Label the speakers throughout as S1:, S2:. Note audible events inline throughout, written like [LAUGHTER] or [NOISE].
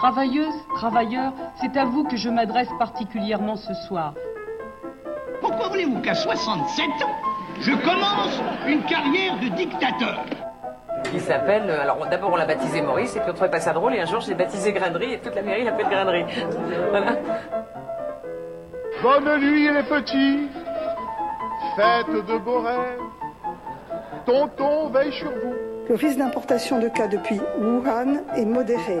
S1: Travailleuses, travailleurs, c'est à vous que je m'adresse particulièrement ce soir.
S2: Pourquoi voulez-vous qu'à 67 ans, je commence une carrière de dictateur?
S3: Il s'appelle, euh, alors d'abord on l'a baptisé Maurice, et puis on trouvait pas ça drôle, et un jour j'ai baptisé Grainerie, et toute la mairie l'appelle Grainerie. [LAUGHS] Voilà.
S4: Bonne nuit les petits, faites de beaux rêves. Tonton veille sur vous.
S5: Le risque d'importation de cas depuis Wuhan est modéré.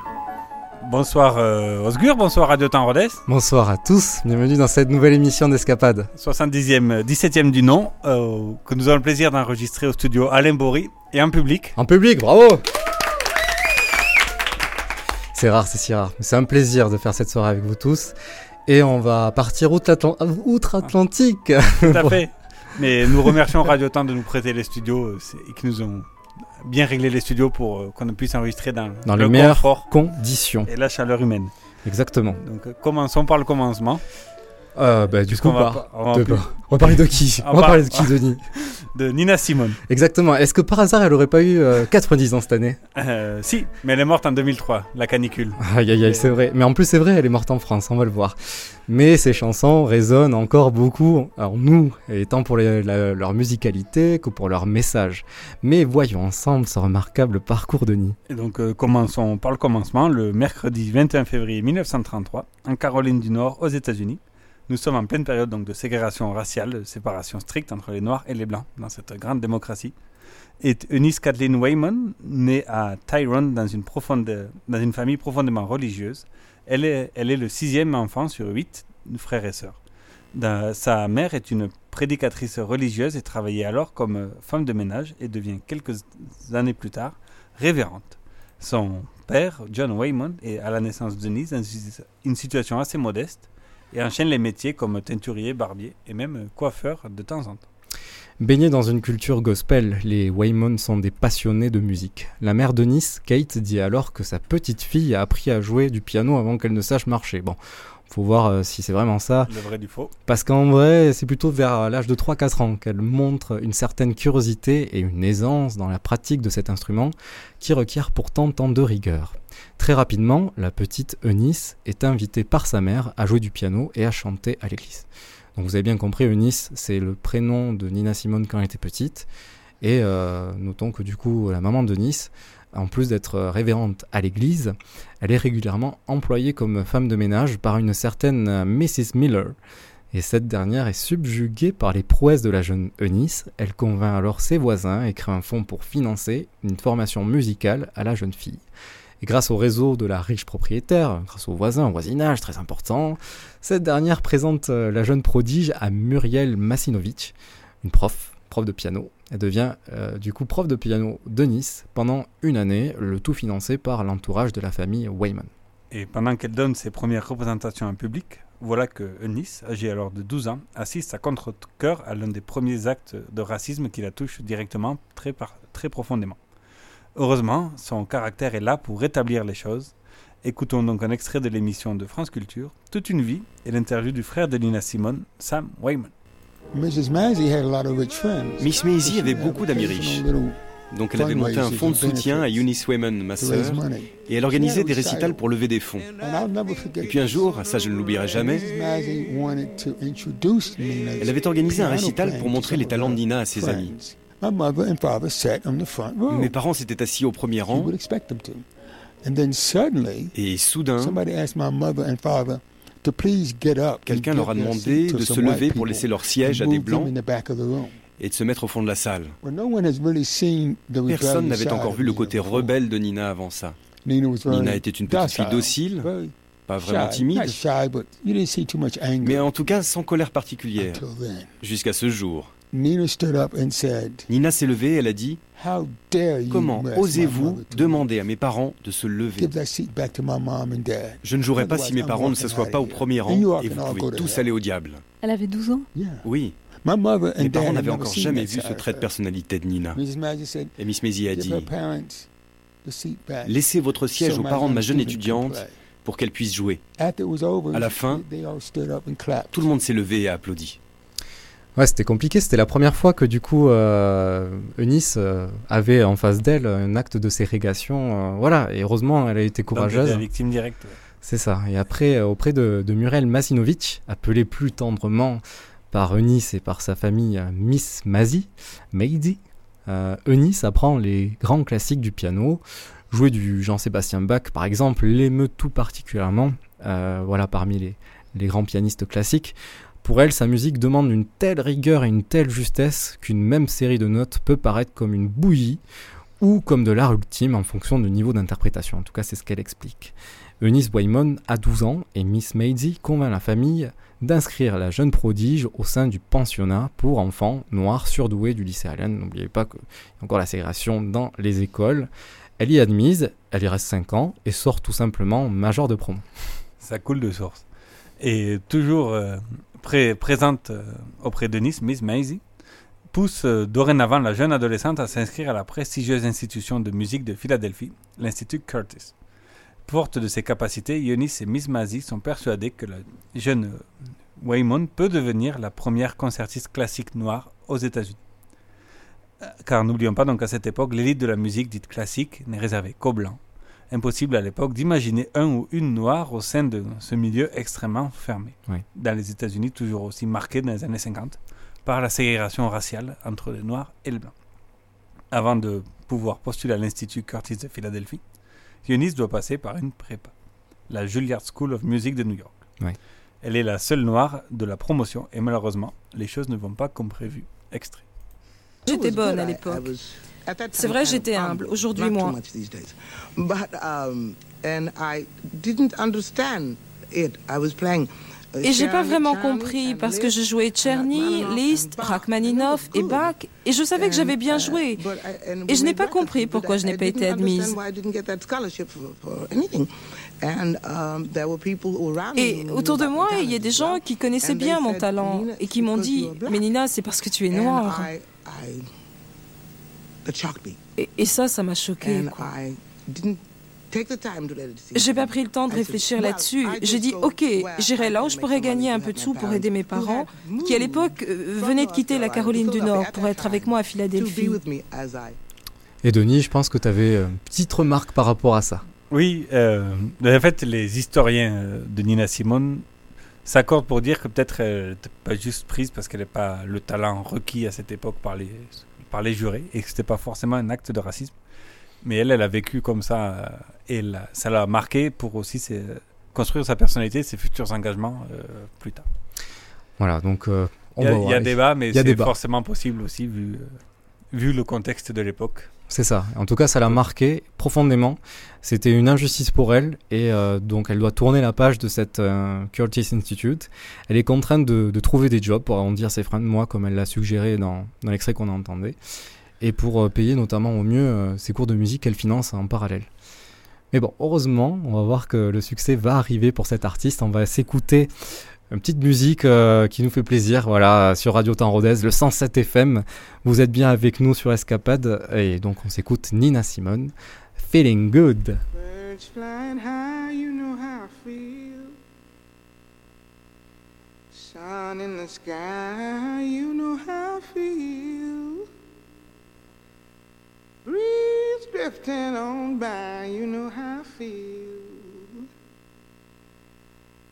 S6: Bonsoir euh, Osgur, bonsoir Radio Temps Rodez.
S7: Bonsoir à tous, bienvenue dans cette nouvelle émission d'Escapade.
S6: 70e, 17e du nom, euh, que nous avons le plaisir d'enregistrer au studio Alain Bory et en public.
S7: En public, bravo C'est rare, c'est si rare. mais C'est un plaisir de faire cette soirée avec vous tous. Et on va partir outre-Atlan- outre-Atlantique.
S6: Tout à [LAUGHS] fait. Mais nous remercions Radio Temps de nous prêter les studios euh, et qui nous ont bien réglé les studios pour euh, qu'on puisse enregistrer dans,
S7: Dans
S6: le
S7: les meilleures
S6: confort
S7: conditions.
S6: et la chaleur humaine.
S7: Exactement.
S6: Donc euh, commençons par le commencement.
S7: Euh, bah, du coup,
S6: va
S7: par-
S6: pas- on va
S7: de- on va parler de qui
S6: On
S7: On va
S6: va-
S7: parler de qui, Denis [LAUGHS]
S6: de Nina Simone.
S7: Exactement. Est-ce que par hasard, elle aurait pas eu euh, 90 ans cette année?
S6: Euh, si, mais elle est morte en 2003, la canicule.
S7: Aïe aïe aïe, c'est vrai. Mais en plus, c'est vrai, elle est morte en France, on va le voir. Mais ces chansons résonnent encore beaucoup, alors nous, étant pour les- la- leur musicalité que pour leur message. Mais voyons ensemble ce remarquable parcours de Denis.
S6: Et donc euh, commençons par le commencement, le mercredi 21 février 1933, en Caroline du Nord, aux États-Unis. Nous sommes en pleine période donc, de ségrégation raciale, de séparation stricte entre les Noirs et les Blancs dans cette grande démocratie. Et Eunice Kathleen Wayman, née à Tyrone dans une, famille profondément religieuse, elle est, elle est le sixième enfant sur huit frères et sœurs. Sa mère est une prédicatrice religieuse et travaillait alors comme euh, femme de ménage et devient quelques années plus tard révérente. Son père, John Wayman, est à la naissance de Denise dans une situation assez modeste et enchaîne les métiers comme teinturier, barbier et même coiffeur de temps en temps.
S7: Baignés dans une culture gospel, les Waymon sont des passionnés de musique. La mère de Nice, Kate, dit alors que sa petite fille a appris à jouer du piano avant qu'elle ne sache marcher. Bon, faut voir euh, si c'est vraiment ça.
S6: Le vrai du faux.
S7: Parce qu'en vrai, c'est plutôt vers l'âge de 3-4 ans qu'elle montre une certaine curiosité et une aisance dans la pratique de cet instrument qui requiert pourtant tant de rigueur. Très rapidement, la petite Eunice est invitée par sa mère à jouer du piano et à chanter à l'église. Donc vous avez bien compris, Eunice, c'est le prénom de Nina Simone quand elle était petite. Et euh, notons que du coup, la maman de Nice, en plus d'être révérente à l'église, elle est régulièrement employée comme femme de ménage par une certaine Mrs. Miller. Et cette dernière est subjuguée par les prouesses de la jeune Eunice. Elle convainc alors ses voisins et crée un fonds pour financer une formation musicale à la jeune fille. Grâce au réseau de la riche propriétaire, grâce aux voisins, au voisinage très important, cette dernière présente euh, la jeune prodige à Muriel Masinovic, une prof, prof de piano. Elle devient euh, du coup prof de piano de Nice pendant une année, le tout financé par l'entourage de la famille Wayman.
S6: Et pendant qu'elle donne ses premières représentations en public, voilà que Eunice, âgée alors de 12 ans, assiste à contre-cœur à l'un des premiers actes de racisme qui la touche directement très profondément. Heureusement, son caractère est là pour rétablir les choses. Écoutons donc un extrait de l'émission de France Culture, Toute une vie, et l'interview du frère de Nina Simone, Sam Wayman.
S8: Miss Maisie avait beaucoup d'amis riches. Donc elle avait monté un fonds de soutien à Eunice Wayman, ma sœur, et elle organisait des récitals pour lever des fonds. Et puis un jour, ça je ne l'oublierai jamais, elle avait organisé un récital pour montrer les talents de Nina à ses amis. Mes parents s'étaient assis au premier rang, et soudain, quelqu'un leur a demandé de se lever pour laisser leur siège à des blancs et de se mettre au fond de la salle. Personne n'avait encore vu le côté rebelle de Nina avant ça. Nina était une petite fille docile, pas vraiment timide, mais en tout cas sans colère particulière, jusqu'à ce jour. Nina s'est levée, elle a dit Comment osez-vous demander à mes parents de se lever? Je ne jouerai pas si mes parents ne s'assoient pas au premier rang et vous pouvez tous aller au diable.
S9: Elle avait 12 ans?
S8: Oui. Mes parents n'avaient encore jamais vu ce trait de personnalité de Nina. Et Miss Maisie a dit Laissez votre siège aux parents de ma jeune étudiante pour qu'elle puisse jouer. À la fin, tout le monde s'est levé et a applaudi.
S7: Ouais, c'était compliqué. C'était la première fois que du coup euh, Eunice euh, avait en face d'elle un acte de ségrégation. Euh, voilà, et heureusement, elle a été courageuse.
S6: la victime directe.
S7: C'est ça. Et après, auprès de, de Muriel Masinovic, appelée plus tendrement par Eunice et par sa famille Miss Mazie, Maisie, Eunice apprend les grands classiques du piano, jouer du Jean-Sébastien Bach par exemple, l'émeut tout particulièrement. voilà, parmi les, les grands pianistes classiques. Pour elle, sa musique demande une telle rigueur et une telle justesse qu'une même série de notes peut paraître comme une bouillie ou comme de l'art ultime en fonction du niveau d'interprétation. En tout cas, c'est ce qu'elle explique. Eunice Waymon a 12 ans et Miss Maisie convainc la famille d'inscrire la jeune prodige au sein du pensionnat pour enfants noirs surdoués du lycée Allen. N'oubliez pas qu'il y a encore la ségrégation dans les écoles. Elle y est admise, elle y reste 5 ans et sort tout simplement major de promo.
S6: Ça coule de source. Et toujours euh, présente euh, auprès de Nice, Miss Maisie, pousse euh, dorénavant la jeune adolescente à s'inscrire à la prestigieuse institution de musique de Philadelphie, l'Institut Curtis. Forte de ses capacités, Eunice et Miss Maisie sont persuadées que la jeune euh, Waymon peut devenir la première concertiste classique noire aux États-Unis. Car n'oublions pas donc qu'à cette époque, l'élite de la musique dite classique n'est réservée qu'aux blancs impossible à l'époque d'imaginer un ou une noire au sein de ce milieu extrêmement fermé. Dans les États-Unis, toujours aussi marqué dans les années 50 par la ségrégation raciale entre les noirs et les blancs. Avant de pouvoir postuler à l'Institut Curtis de Philadelphie, Eunice doit passer par une prépa, la Juilliard School of Music de New York. Elle est la seule noire de la promotion et malheureusement, les choses ne vont pas comme prévu. Extrait.
S9: J'étais bonne à l'époque. C'est vrai, j'étais humble. Aujourd'hui, moi. Et j'ai pas vraiment compris parce que je jouais Tcherny, Liszt, Rachmaninoff et Bach et je savais que j'avais bien joué. Et je n'ai pas compris pourquoi je n'ai pas été admise. Et autour de moi, il y a des gens qui connaissaient bien mon talent et qui m'ont dit Mais Nina, c'est parce que tu es noire. Et, ça, ça m'a choqué. J'ai pas pris le temps de réfléchir là-dessus. J'ai dit, ok, j'irai là où je pourrais gagner un peu de sous pour aider mes parents, qui à l'époque euh, venaient de quitter la Caroline du Nord pour être avec moi à Philadelphie.
S7: Et Denis, je pense que tu avais une petite remarque par rapport à ça.
S6: Oui, euh, en fait, les historiens euh, de Nina Simone s'accordent pour dire que peut-être elle n'était pas juste prise parce qu'elle n'a pas le talent requis à cette époque par les par les jurés et que c'était pas forcément un acte de racisme. Mais elle, elle a vécu comme ça euh, et ça l'a marqué pour aussi construire sa personnalité, ses futurs engagements euh, plus tard.
S7: Voilà, donc euh,
S6: il y a, débat, mais c'est forcément possible aussi vu, vu le contexte de l'époque.
S7: C'est ça. En tout cas, ça l'a marqué profondément. C'était une injustice pour elle et donc elle doit tourner la page de cette Curtis Institute. Elle est contrainte de, trouver des jobs pour arrondir ses freins de mois, comme elle l'a suggéré dans, dans l'extrait qu'on a entendu, et pour payer notamment au mieux ses cours de musique qu'elle finance en parallèle. Mais bon, heureusement, on va voir que le succès va arriver pour cet artiste. On va s'écouter une petite musique euh, qui nous fait plaisir, voilà, sur Radio Temps Rodez, le 107 FM. Vous êtes bien avec nous sur Escapade, et donc on s'écoute Nina Simone, Feeling Good. Sun in the sky, you know how I feel. Breeze drifting on by, you know how I feel.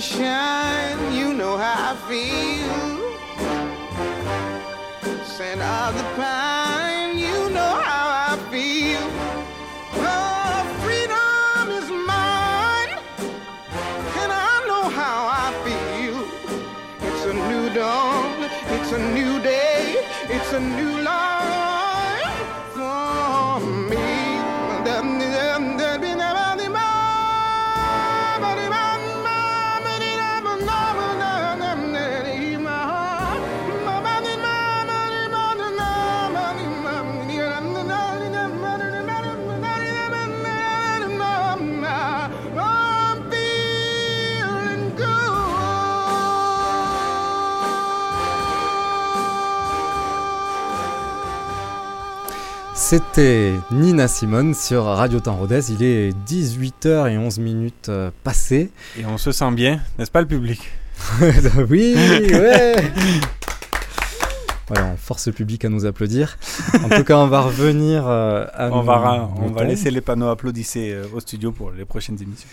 S10: Shine, you know how I feel.
S7: C'était Nina Simone sur Radio Temps Rodez. Il est 18h11 minutes euh, passées.
S6: Et on se sent bien, n'est-ce pas le public [LAUGHS]
S7: Oui, [LAUGHS] ouais Voilà, on force le public à nous applaudir. En tout cas, on va revenir euh, à
S6: On va, on va laisser les panneaux applaudissés euh, au studio pour les prochaines émissions.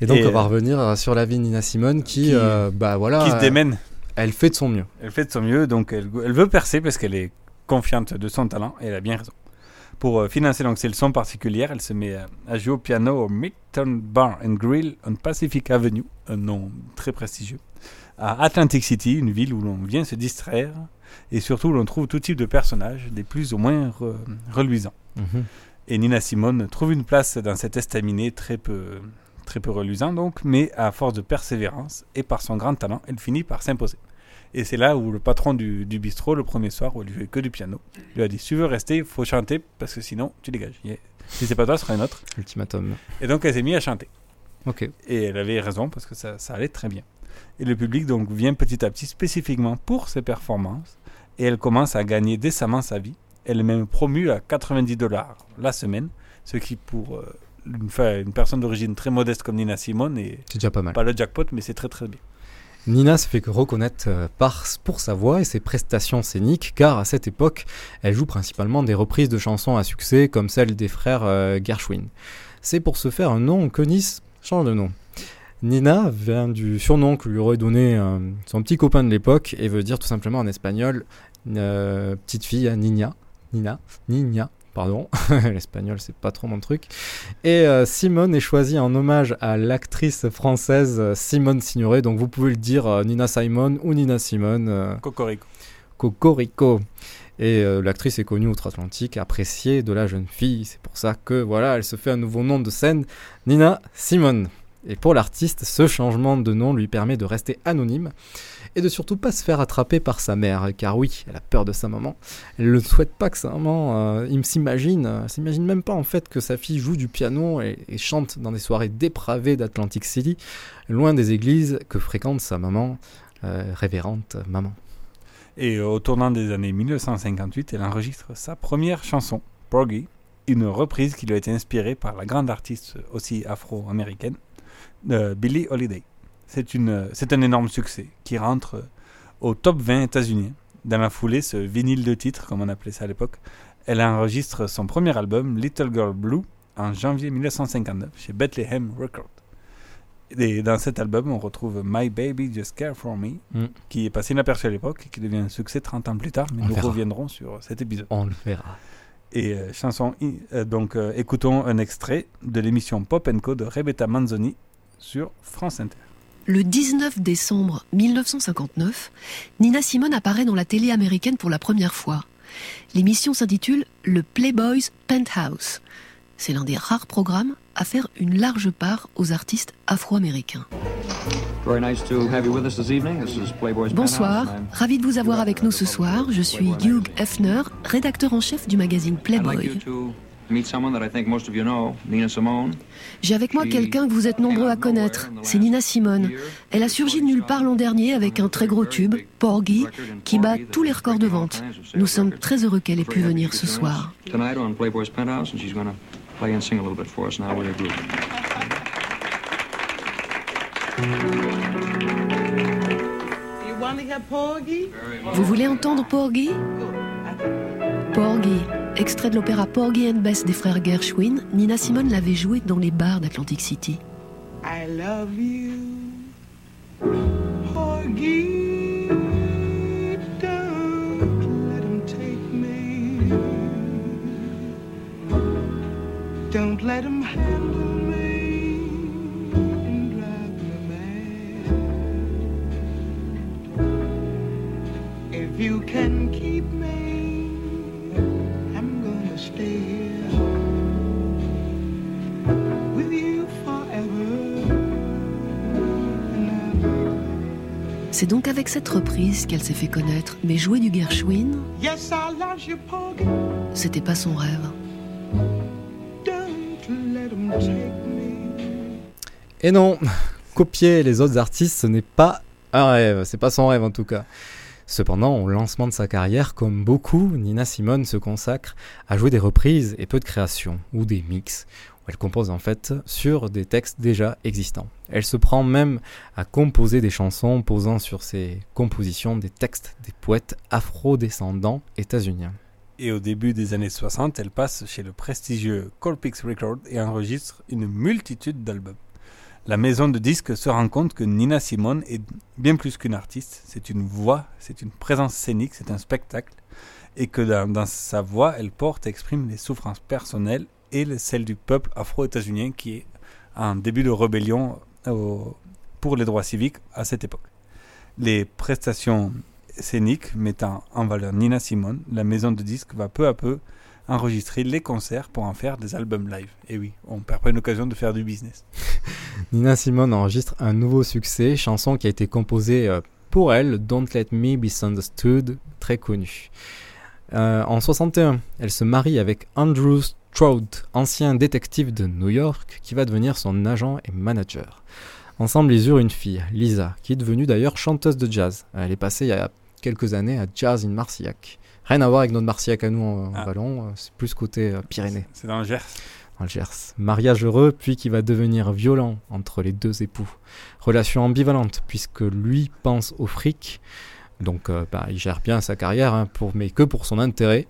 S7: Et donc,
S6: Et,
S7: on va
S6: euh,
S7: revenir sur la vie de Nina Simone qui,
S6: qui-
S7: euh, bah voilà,
S6: qui se démène.
S7: Elle fait de son mieux.
S6: Elle fait de son mieux, donc elle, elle veut percer parce qu'elle est confiante de son talent et elle a bien raison. Pour euh, financer donc ses leçons particulières, elle se met à, à jouer au piano au Midtown Bar and Grill on Pacific Avenue, un nom très prestigieux, à Atlantic City, une ville où l'on vient se distraire et surtout où l'on trouve tout type de personnages, des plus ou moins re- reluisants.
S7: Mhm.
S6: Et Nina Simone trouve une place dans cet estaminet très peu, très peu reluisant, donc, mais à force de persévérance et par son grand talent, elle finit par s'imposer. Et c'est là où le patron du, du bistrot, le premier soir, où elle jouait que du piano, lui a dit Si tu veux rester, il faut chanter parce que sinon tu dégages. Il a- Si c'est pas toi, ce sera un autre.
S7: Ultimatum.
S6: Et donc elle s'est mise à chanter.
S7: Ok.
S6: Et elle avait raison parce que ça, ça allait très bien. Et le public donc vient petit à petit spécifiquement pour ses performances. Et elle commence à gagner décemment sa vie. Elle est même promue à 90 dollars la semaine, ce qui pour euh, une, personne d'origine très modeste comme Nina Simone est
S7: C'est déjà pas mal.
S6: pas le jackpot, mais c'est très très bien.
S7: Nina se fait que reconnaître euh, par, pour sa voix et ses prestations scéniques, car à cette époque, elle joue principalement des reprises de chansons à succès comme celle des frères euh, Gershwin. C'est pour se faire un nom que Nice change de nom. Nina vient du surnom que lui aurait donné euh, son petit copain de l'époque et veut dire tout simplement en espagnol petite fille Nina. Nina. Nina. Pardon, [LAUGHS] l'espagnol c'est pas trop mon truc. Et euh, Simone est choisie en hommage à l'actrice française euh, Simone Signoret, donc vous pouvez le dire euh, Nina Simone ou Nina Simone. euh,
S6: Cocorico.
S7: Cocorico. Et l'actrice est connue outre-Atlantique, appréciée de la jeune fille. C'est pour ça que voilà, elle se fait un nouveau nom de scène, Nina Simone. Et pour l'artiste, ce changement de nom lui permet de rester anonyme et de surtout pas se faire attraper par sa mère, car oui, elle a peur de sa maman. Elle ne souhaite pas que sa maman, euh, il s'imagine, euh, s'imagine même pas en fait que sa fille joue du piano et, chante dans des soirées dépravées d'Atlantic City, loin des églises que fréquente sa maman, euh, révérente maman.
S6: Et au tournant des années 1958, elle enregistre sa première chanson, Porgy, une reprise qui lui a été inspirée par la grande artiste aussi afro-américaine, euh, Billie Holiday. C'est une, c'est un énorme succès qui rentre au top 20 états-unien. Dans la foulée, ce vinyle de titres, comme on appelait ça à l'époque, elle enregistre son premier album, Little Girl Blue, en janvier 1959 chez Bethlehem Records. Et dans cet album, on retrouve My Baby Just Care For Me,
S7: Mm.
S6: qui est passé inaperçu à l'époque et qui devient un succès 30 ans plus tard, mais
S7: On
S6: nous
S7: verra.
S6: reviendrons sur cet épisode.
S7: On le verra.
S6: Et euh, chanson, euh, donc euh, écoutons un extrait de l'émission Pop Co de Rebecca Manzoni sur France Inter.
S11: Le 19 décembre 1959, Nina Simone apparaît dans la télé américaine pour la première fois. L'émission s'intitule Le Playboy's Penthouse. C'est l'un des rares programmes à faire une large part aux artistes afro-américains. Bonsoir, ravi de vous avoir avec nous ce soir. Je suis Hugh Hefner, rédacteur en chef du magazine Playboy. J'ai avec moi quelqu'un que vous êtes nombreux à connaître, c'est Nina Simone. Elle a surgi de nulle part l'an dernier avec un très gros tube, Porgy, qui bat tous les records de vente. Nous sommes très heureux qu'elle ait pu venir ce soir. Vous voulez entendre Porgy? Porgy, extrait de l'opéra Porgy and Bess des frères Gershwin, Nina Simone l'avait joué dans les bars d'Atlantic City.
S10: I love you. Don't let handle me and drive me. If you can
S11: C'est donc avec cette reprise qu'elle s'est fait connaître, mais jouer du Gershwin, c'était pas son rêve.
S10: Don't let him take me.
S7: Et non, copier les autres artistes, ce n'est pas un rêve, c'est pas son rêve en tout cas. Cependant, au lancement de sa carrière, comme beaucoup, Nina Simone se consacre à jouer des reprises et peu de créations, ou des mix, où elle compose en fait sur des textes déjà existants. Elle se prend même à composer des chansons posant sur ses compositions des textes des poètes afro-descendants états-uniens.
S6: Et au début des années 60, elle passe chez le prestigieux Colpix Records et enregistre une multitude d'albums. La maison de disques se rend compte que Nina Simone est bien plus qu'une artiste, c'est une voix, c'est une présence scénique, c'est un spectacle, et que dans, sa voix, elle porte et exprime les souffrances personnelles et les- celles du peuple afro-états-unien qui est en début de rébellion au- pour les droits civiques à cette époque. Les prestations scéniques mettant en valeur Nina Simone, la maison de disques va peu à peu enregistrer les concerts pour en faire des albums live. Et oui, on perd pas une occasion de faire du business. [LAUGHS]
S7: Nina Simone enregistre un nouveau succès, chanson qui a été composée euh, pour elle, Don't Let Me Be Misunderstood, très connue. Euh, en 61, elle se marie avec Andrew Stroud, ancien détective de New York, qui va devenir son agent et manager. Ensemble, ils eurent une fille, Lisa, qui est devenue d'ailleurs chanteuse de jazz. Elle est passée il y a quelques années à Jazz in Marcillac. Rien à voir avec notre Marcillac à nous en, en Vallon, euh, c'est plus côté euh, Pyrénées.
S6: C'est dans le Gers.
S7: Dans le Gers. Mariage heureux, puis qui va devenir violent entre les deux époux. Relation ambivalente, puisque lui pense au fric, donc euh, bah, il gère bien sa carrière, hein, pour, mais que pour son intérêt.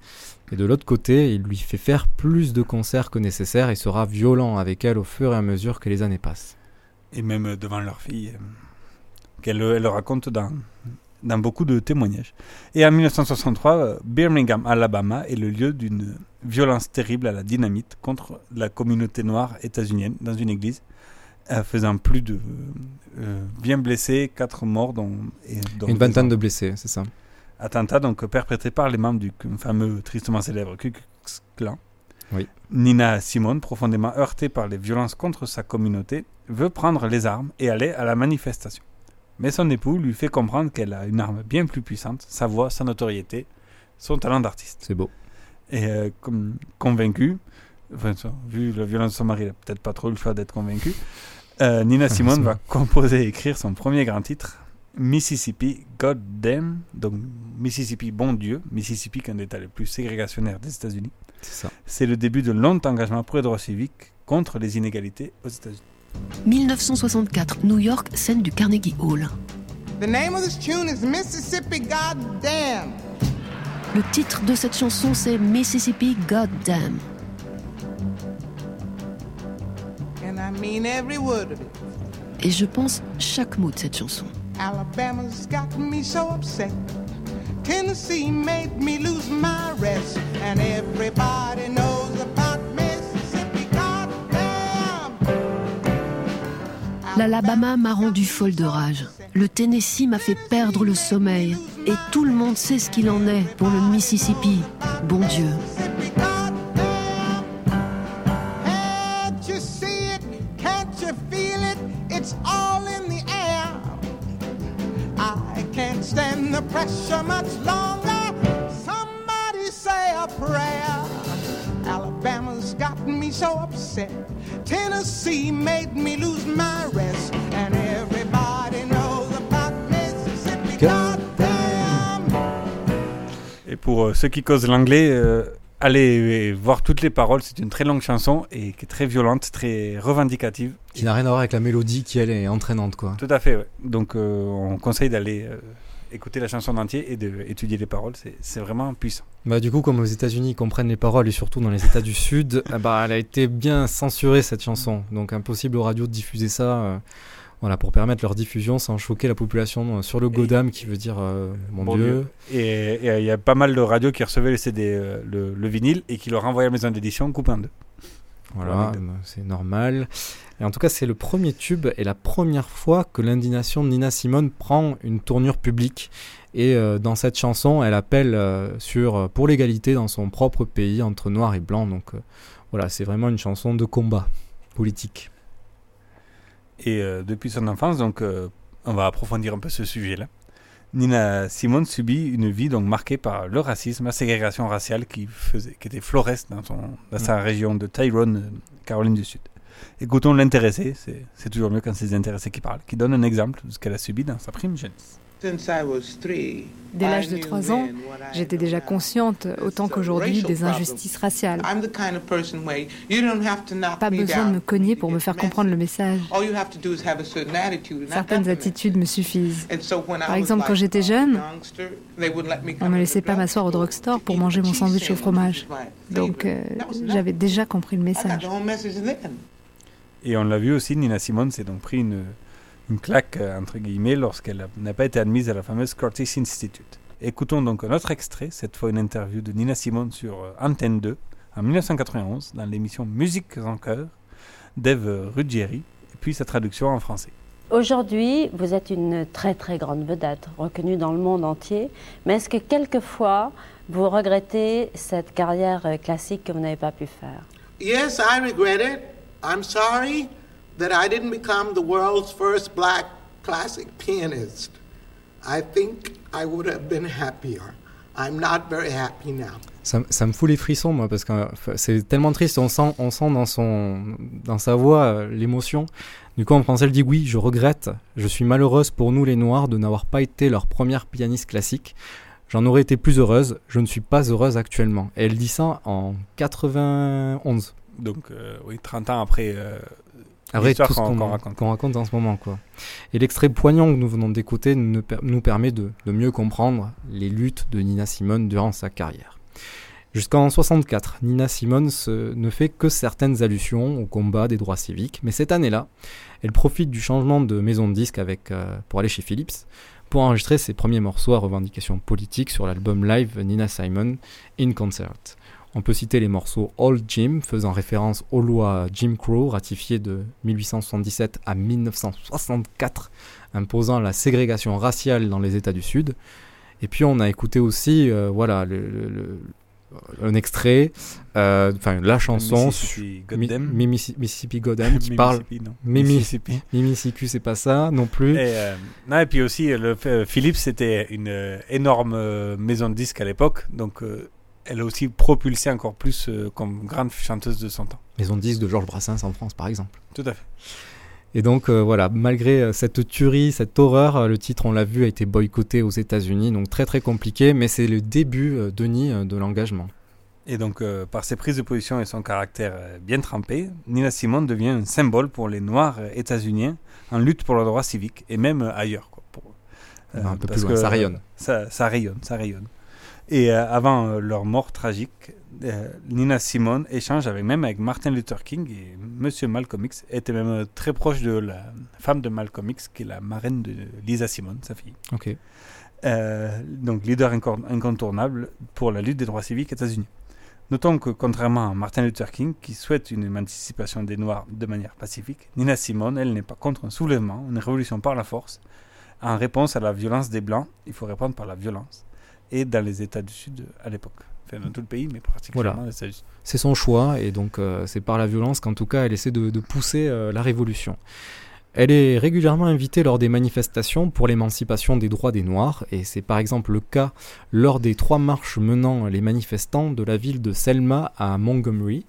S7: Et de l'autre côté, il lui fait faire plus de concerts que nécessaire et sera violent avec elle au fur et à mesure que les années passent.
S6: Et même devant leur fille, qu'elle elle le raconte dans, dans beaucoup de témoignages. Et en 1963, euh, Birmingham, Alabama est le lieu d'une violence terrible à la dynamite contre la communauté noire états-unienne dans une église, euh, faisant plus de euh, 20 blessés, 4 morts, dont, et, dont
S7: Une vingtaine de blessés, c'est ça.
S6: Attentat donc perpétré par les membres du fameux tristement célèbre Ku Klux Klan.
S7: Oui.
S6: Nina Simone, profondément heurtée par les violences contre sa communauté, veut prendre les armes et aller à la manifestation. Mais son époux lui fait comprendre qu'elle a une arme bien plus puissante, sa voix, sa notoriété, son talent d'artiste.
S7: C'est beau.
S6: Et euh, comme convaincu, enfin, vu la violence de son mari, il n'a peut-être pas trop le choix d'être convaincu, euh, Nina [LAUGHS] Simone va composer et écrire son premier grand titre, Mississippi God Damn, donc Mississippi Bon Dieu, Mississippi qui est un État les plus ségrégationnaires des États-Unis.
S7: C'est ça.
S6: C'est le début de long engagement pour les droits civiques contre les inégalités aux États-Unis.
S11: 1964, New York, scène du Carnegie Hall.
S10: The name of this tune is Mississippi Goddamn.
S11: Le titre de cette chanson, c'est Mississippi Goddamn.
S10: And I mean every word of it.
S11: Et je pense chaque mot de cette chanson.
S10: Alabama's got me so upset. Tennessee made me lose my rest. And everybody knows
S11: L'Alabama m'a rendu folle de rage. Le Tennessee m'a fait perdre le sommeil. Et tout le monde sait ce qu'il en est pour le Mississippi. Bon Dieu.
S10: So upset. Tennessee made me lose my rest. And everybody knows about Mississippi. Goddamn.
S6: Et pour euh, ceux qui causent l'anglais, euh, allez euh, voir toutes les paroles. C'est une très longue chanson et qui est très violente, très revendicative.
S7: Qui n'a rien à voir avec la mélodie qui, elle, est entraînante, quoi.
S6: Tout à fait, ouais. Donc euh, on conseille d'aller euh, écouter la chanson entière et d'étudier les paroles. C'est- vraiment puissant.
S7: Bah, du coup, comme aux États-Unis, ils comprennent les paroles et surtout dans les États du Sud, bah, [LAUGHS] elle a été bien censurée cette chanson. Donc, impossible aux radios de diffuser ça. euh, voilà, pour permettre leur diffusion sans choquer la population euh, sur le Godam, qui veut dire euh, mon,
S6: Bon
S7: Dieu.
S6: Dieu. Et il y a pas mal de radios qui recevaient le CD, le, le vinyle, et qui leur envoyaient à la maison d'édition coupé en deux.
S7: Voilà, bah, c'est normal. Et en tout cas, c'est le premier tube et la première fois que l'indignation de Nina Simone prend une tournure publique. Et euh, dans cette chanson, elle appelle euh, sur, euh, pour l'égalité dans son propre pays entre noirs et blancs. Donc euh, voilà, c'est vraiment une chanson de combat politique.
S6: Et euh, depuis son enfance, donc, euh, on va approfondir un peu ce sujet-là. Nina Simone subit une vie donc marquée par le racisme, la ségrégation raciale qui, faisait, qui était floreste dans, son, dans sa région de Tyrone, Caroline du Sud. Écoutons l'intéressé, c'est toujours mieux quand c'est les intéressés qui parlent, qui donne un exemple de ce qu'elle a subi dans sa prime jeunesse.
S12: Dès l'âge de 3 ans, j'étais déjà consciente, autant qu'aujourd'hui, des injustices raciales. Pas besoin de me cogner pour me faire comprendre le message. Certaines attitudes me suffisent. Par exemple, quand j'étais jeune, on ne me laissait pas m'asseoir au drugstore pour manger mon sandwich au fromage. Donc, euh, j'avais déjà compris le message.
S6: Et on l'a vu aussi, Nina Simone s'est donc pris une, une claque, euh, entre guillemets, lorsqu'elle n'a pas été admise à la fameuse Curtis Institute. Écoutons donc un autre extrait, cette fois une interview de Nina Simone sur euh, Antenne 2, en 1991, dans l'émission Musique en chœur d'Eve Ruggieri, et puis sa traduction en français.
S13: Aujourd'hui, vous êtes une très très grande vedette, reconnue dans le monde entier, mais est-ce que quelquefois vous regrettez cette carrière euh, classique que vous n'avez pas pu faire?
S14: Yes, I regret it. I'm sorry that I didn't become the world's first black classic pianist. I think I would have been happier. I'm not very happy now.
S7: Ça, me fout les frissons, moi, parce que c'est tellement triste. On sent, on sent dans, son, dans sa voix euh, l'émotion. Du coup, en français, elle dit Oui, je regrette. Je suis malheureuse pour nous, les Noirs, de n'avoir pas été leur première pianiste classique. J'en aurais été plus heureuse. Je ne suis pas heureuse actuellement. Et elle dit ça en 91.
S6: Donc, euh, oui, 30 ans après euh,
S7: Après tout ce
S6: qu'on raconte.
S7: en ce moment. Quoi. Et l'extrait poignant que nous venons d'écouter nous, per- nous permet de, de mieux comprendre les luttes de Nina Simone durant sa carrière. Jusqu'en 64, Nina Simone se- ne fait que certaines allusions au combat des droits civiques, mais cette année-là, elle profite du changement de maison de disque avec, euh, pour aller chez Philips pour enregistrer ses premiers morceaux à revendication politique sur l'album live Nina Simone in Concert. On peut citer les morceaux Old Jim, faisant référence aux lois Jim Crow ratifiées de 1877 à 1964, imposant la ségrégation raciale dans les États du Sud. Et puis on a écouté aussi, euh, voilà, le, le- le- un extrait, euh, enfin la chanson
S6: Mississippi
S7: Mi-
S6: Goddam.
S7: Mimi- Mississippi Goddam qui parle
S6: Mississippi, Mississippi.
S7: C'est pas ça non plus.
S6: Et, euh, non, et puis aussi, le, Philips, c'était une énorme maison de disques à l'époque, donc elle a aussi propulsé encore plus euh, comme grande chanteuse de son temps.
S7: Maison de disque de Georges Brassens en France par exemple.
S6: Tout à fait.
S7: Et donc euh, voilà, malgré euh, cette tuerie, cette horreur, le titre, on l'a vu, a été boycotté aux États-Unis, donc très très compliqué, mais c'est le début, euh, Denis, de l'engagement.
S6: Et donc, euh, par ses prises de position et son caractère bien trempé, Nina Simone devient un symbole pour les Noirs états-uniens en lutte pour leurs droits civiques, et même ailleurs. Quoi, pour-
S7: Un peu
S6: parce
S7: plus loin, ça
S6: euh,
S7: rayonne.
S6: Ça, ça rayonne, ça rayonne. Et euh, avant euh, leur mort tragique, euh, Nina Simone échange avec, même avec Martin Luther King et Monsieur Malcolm X, était même très proche de la femme de Malcolm X, qui est la marraine de Lisa Simone, sa fille.
S7: Ok.
S6: Euh, donc leader incontournable pour la lutte des droits civiques aux États-Unis. Notons que contrairement à Martin Luther King, qui souhaite une émancipation des Noirs de manière pacifique, Nina Simone, elle, n'est pas contre un soulèvement, une révolution par la force. En réponse à la violence des Blancs, il faut répondre par la violence. Et dans les États du Sud à l'époque. Enfin, dans tout le pays, mais particulièrement
S7: Voilà.
S6: les États-Unis.
S7: C'est son choix et donc euh, c'est par la violence qu'en tout cas elle essaie de, de pousser euh, la révolution. Elle est régulièrement invitée lors des manifestations pour l'émancipation des droits des Noirs et c'est par exemple le cas lors des trois marches menant les manifestants de la ville de Selma à Montgomery,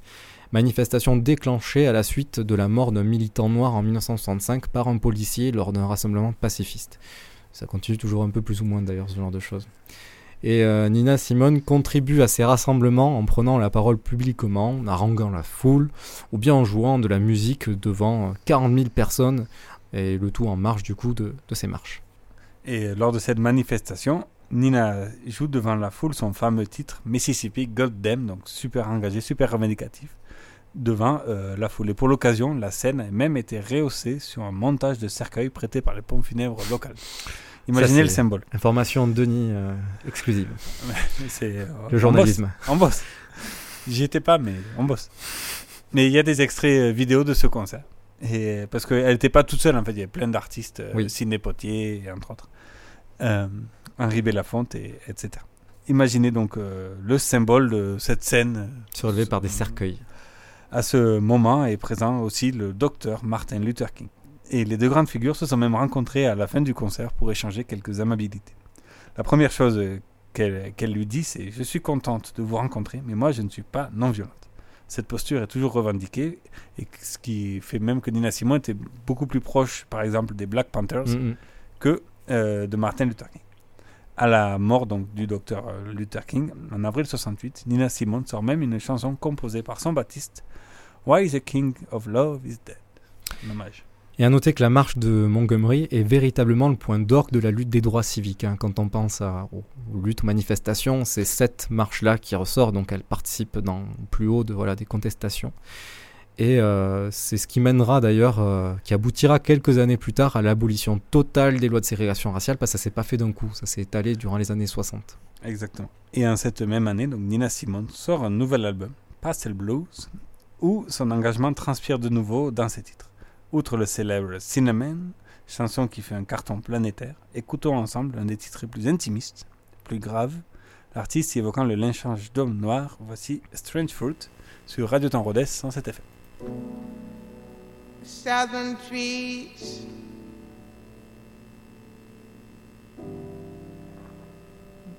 S7: manifestation déclenchée à la suite de la mort d'un militant noir en 1965 par un policier lors d'un rassemblement pacifiste. Ça continue toujours un peu plus ou moins d'ailleurs ce genre de choses. Et euh, Nina Simone contribue à ces rassemblements en prenant la parole publiquement, en haranguant la foule, ou bien en jouant de la musique devant 40 000 personnes, et le tout en marche du coup de, de ces marches.
S6: Et lors de cette manifestation, Nina joue devant la foule son fameux titre Mississippi Goddamn, donc super engagé, super revendicatif, devant euh, la foule. Et pour l'occasion, la scène a même été rehaussée sur un montage de cercueil prêté par les pompes funèbres locales. Imaginez
S7: Ça,
S6: le symbole.
S7: Information de Denis euh, exclusive. [LAUGHS]
S6: C'est, euh,
S7: Le journalisme.
S6: bosse, On bosse. J'y étais pas, mais on bosse. Mais il y a des extraits euh, vidéo de ce concert. Et, parce qu'elle n'était pas toute seule, en fait. Il y avait plein d'artistes,
S7: Oui.
S6: Sidney Poitier, et entre autres. Euh, Henri Belafonte, et, etc. Imaginez donc euh, le symbole de cette scène.
S7: Surlevé par des cercueils.
S6: À ce moment est présent aussi le docteur Martin Luther King. Et les deux grandes figures se sont même rencontrées à la fin du concert pour échanger quelques amabilités. La première chose qu'elle lui dit, c'est Je suis contente de vous rencontrer, mais moi je ne suis pas non-violente. Cette posture est toujours revendiquée, et ce qui fait même que Nina Simone était beaucoup plus proche, par exemple, des Black Panthers
S7: Mhm.
S6: que euh, de Martin Luther King. À la mort donc, du docteur euh, Luther King, en avril 68, Nina Simone sort même une chanson composée par son baptiste, Why the King of Love is Dead. Hommage.
S7: Et à noter que la marche de Montgomery est véritablement le point d'orgue de la lutte des droits civiques. hein. Quand on pense à, aux, luttes, aux manifestations, c'est cette marche-là qui ressort, donc elle participe dans plus haut de, voilà, des contestations. Et euh, c'est ce qui mènera d'ailleurs, euh, qui aboutira quelques années plus tard à l'abolition totale des lois de ségrégation raciale, parce que ça s'est pas fait d'un coup, ça s'est étalé durant les années 60.
S6: Exactement. Et en cette même année, donc, Nina Simone sort un nouvel album, Pastel Blues, où son engagement transpire de nouveau dans ses titres. Outre le célèbre Cinnamon, chanson qui fait un carton planétaire, écoutons ensemble un des titres plus intimistes, plus graves, l'artiste évoquant le lynchage d'hommes noirs. Voici Strange Fruit sur Radio Temps Rhodes sans cet effet.
S10: southern trees.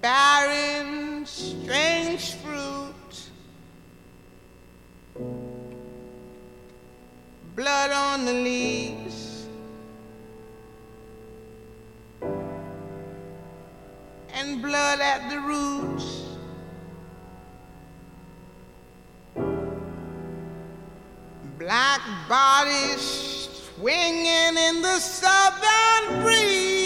S10: Barren, strange fruit. Blood on the leaves. And blood at the roots. Black bodies swinging in the southern breeze.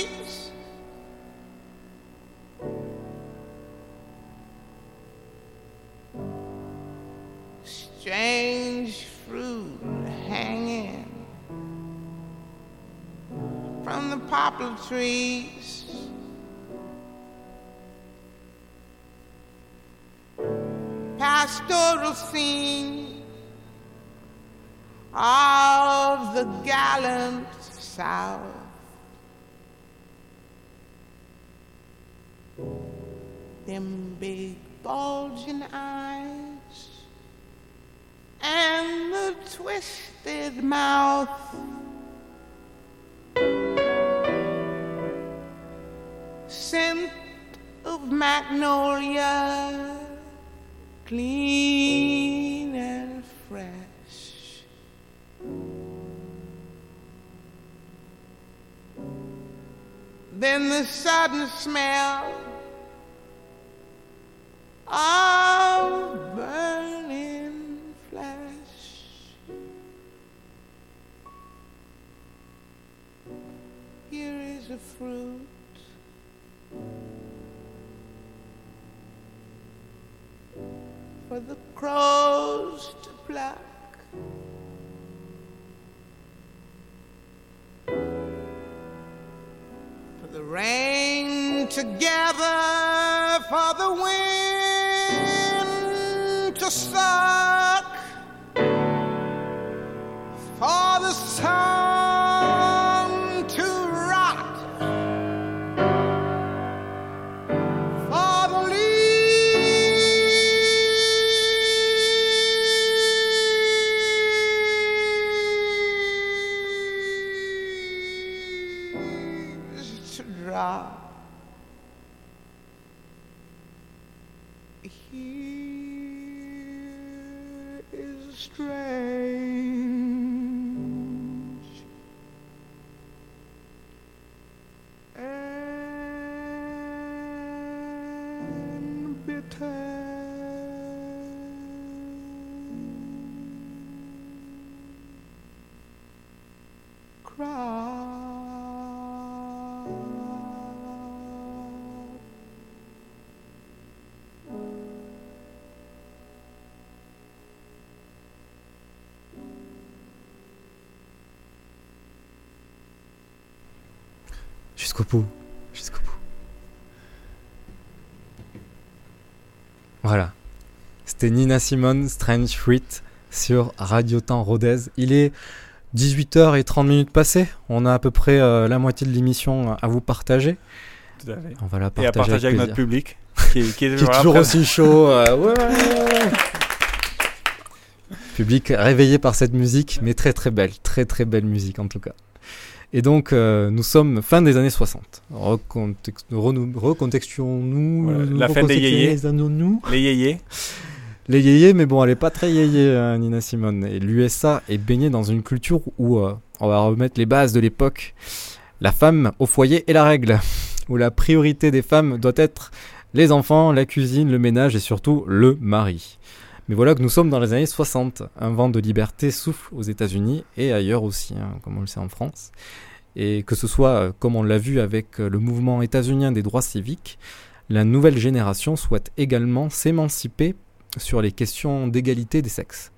S10: Poplar trees. Pastoral scene of the gallant South. Them big bulging eyes and the twisted mouth. Magnolia, clean and fresh. Then the sudden smell of burning flesh. Here is a fruit. For the crows to pluck. For the rain to gather, for the wind to suck for the sun
S7: Jusqu'au bout. Jusqu'au bout. Voilà. C'était Nina Simone, Strange Fruit sur Radio Temps Rodez. Il est 18h30 minutes passées. On a à peu près euh, la moitié de l'émission à vous partager.
S6: Tout à fait.
S7: On va la
S6: Et
S7: partager,
S6: à partager avec, notre public, qui est, qui est [LAUGHS]
S7: Qui est
S6: toujours,
S7: aussi chaud. euh, ouais. [LAUGHS] Public réveillé par cette musique, mais très très belle, très très belle musique en tout cas. Et donc, euh, nous sommes fin des années 60. Recontext- renou- Recontextuons-nous.
S6: Voilà, la fin des yéyés.
S7: nous
S6: Les yéyés.
S7: Les yéyés, mais bon, elle est pas très yéyé, euh, Nina Simone. Et l'USA est baignée dans une culture où euh, on va remettre les bases de l'époque. La femme au foyer est la règle. Où la priorité des femmes doit être les enfants, la cuisine, le ménage et surtout le mari. Mais voilà que nous sommes dans les années 60. Un vent de liberté souffle aux États-Unis et ailleurs aussi, hein, comme on le sait en France. Et que ce soit, euh, comme on l'a vu avec euh, le mouvement états-unien des droits civiques, la nouvelle génération souhaite également s'émanciper sur les questions d'égalité des sexes.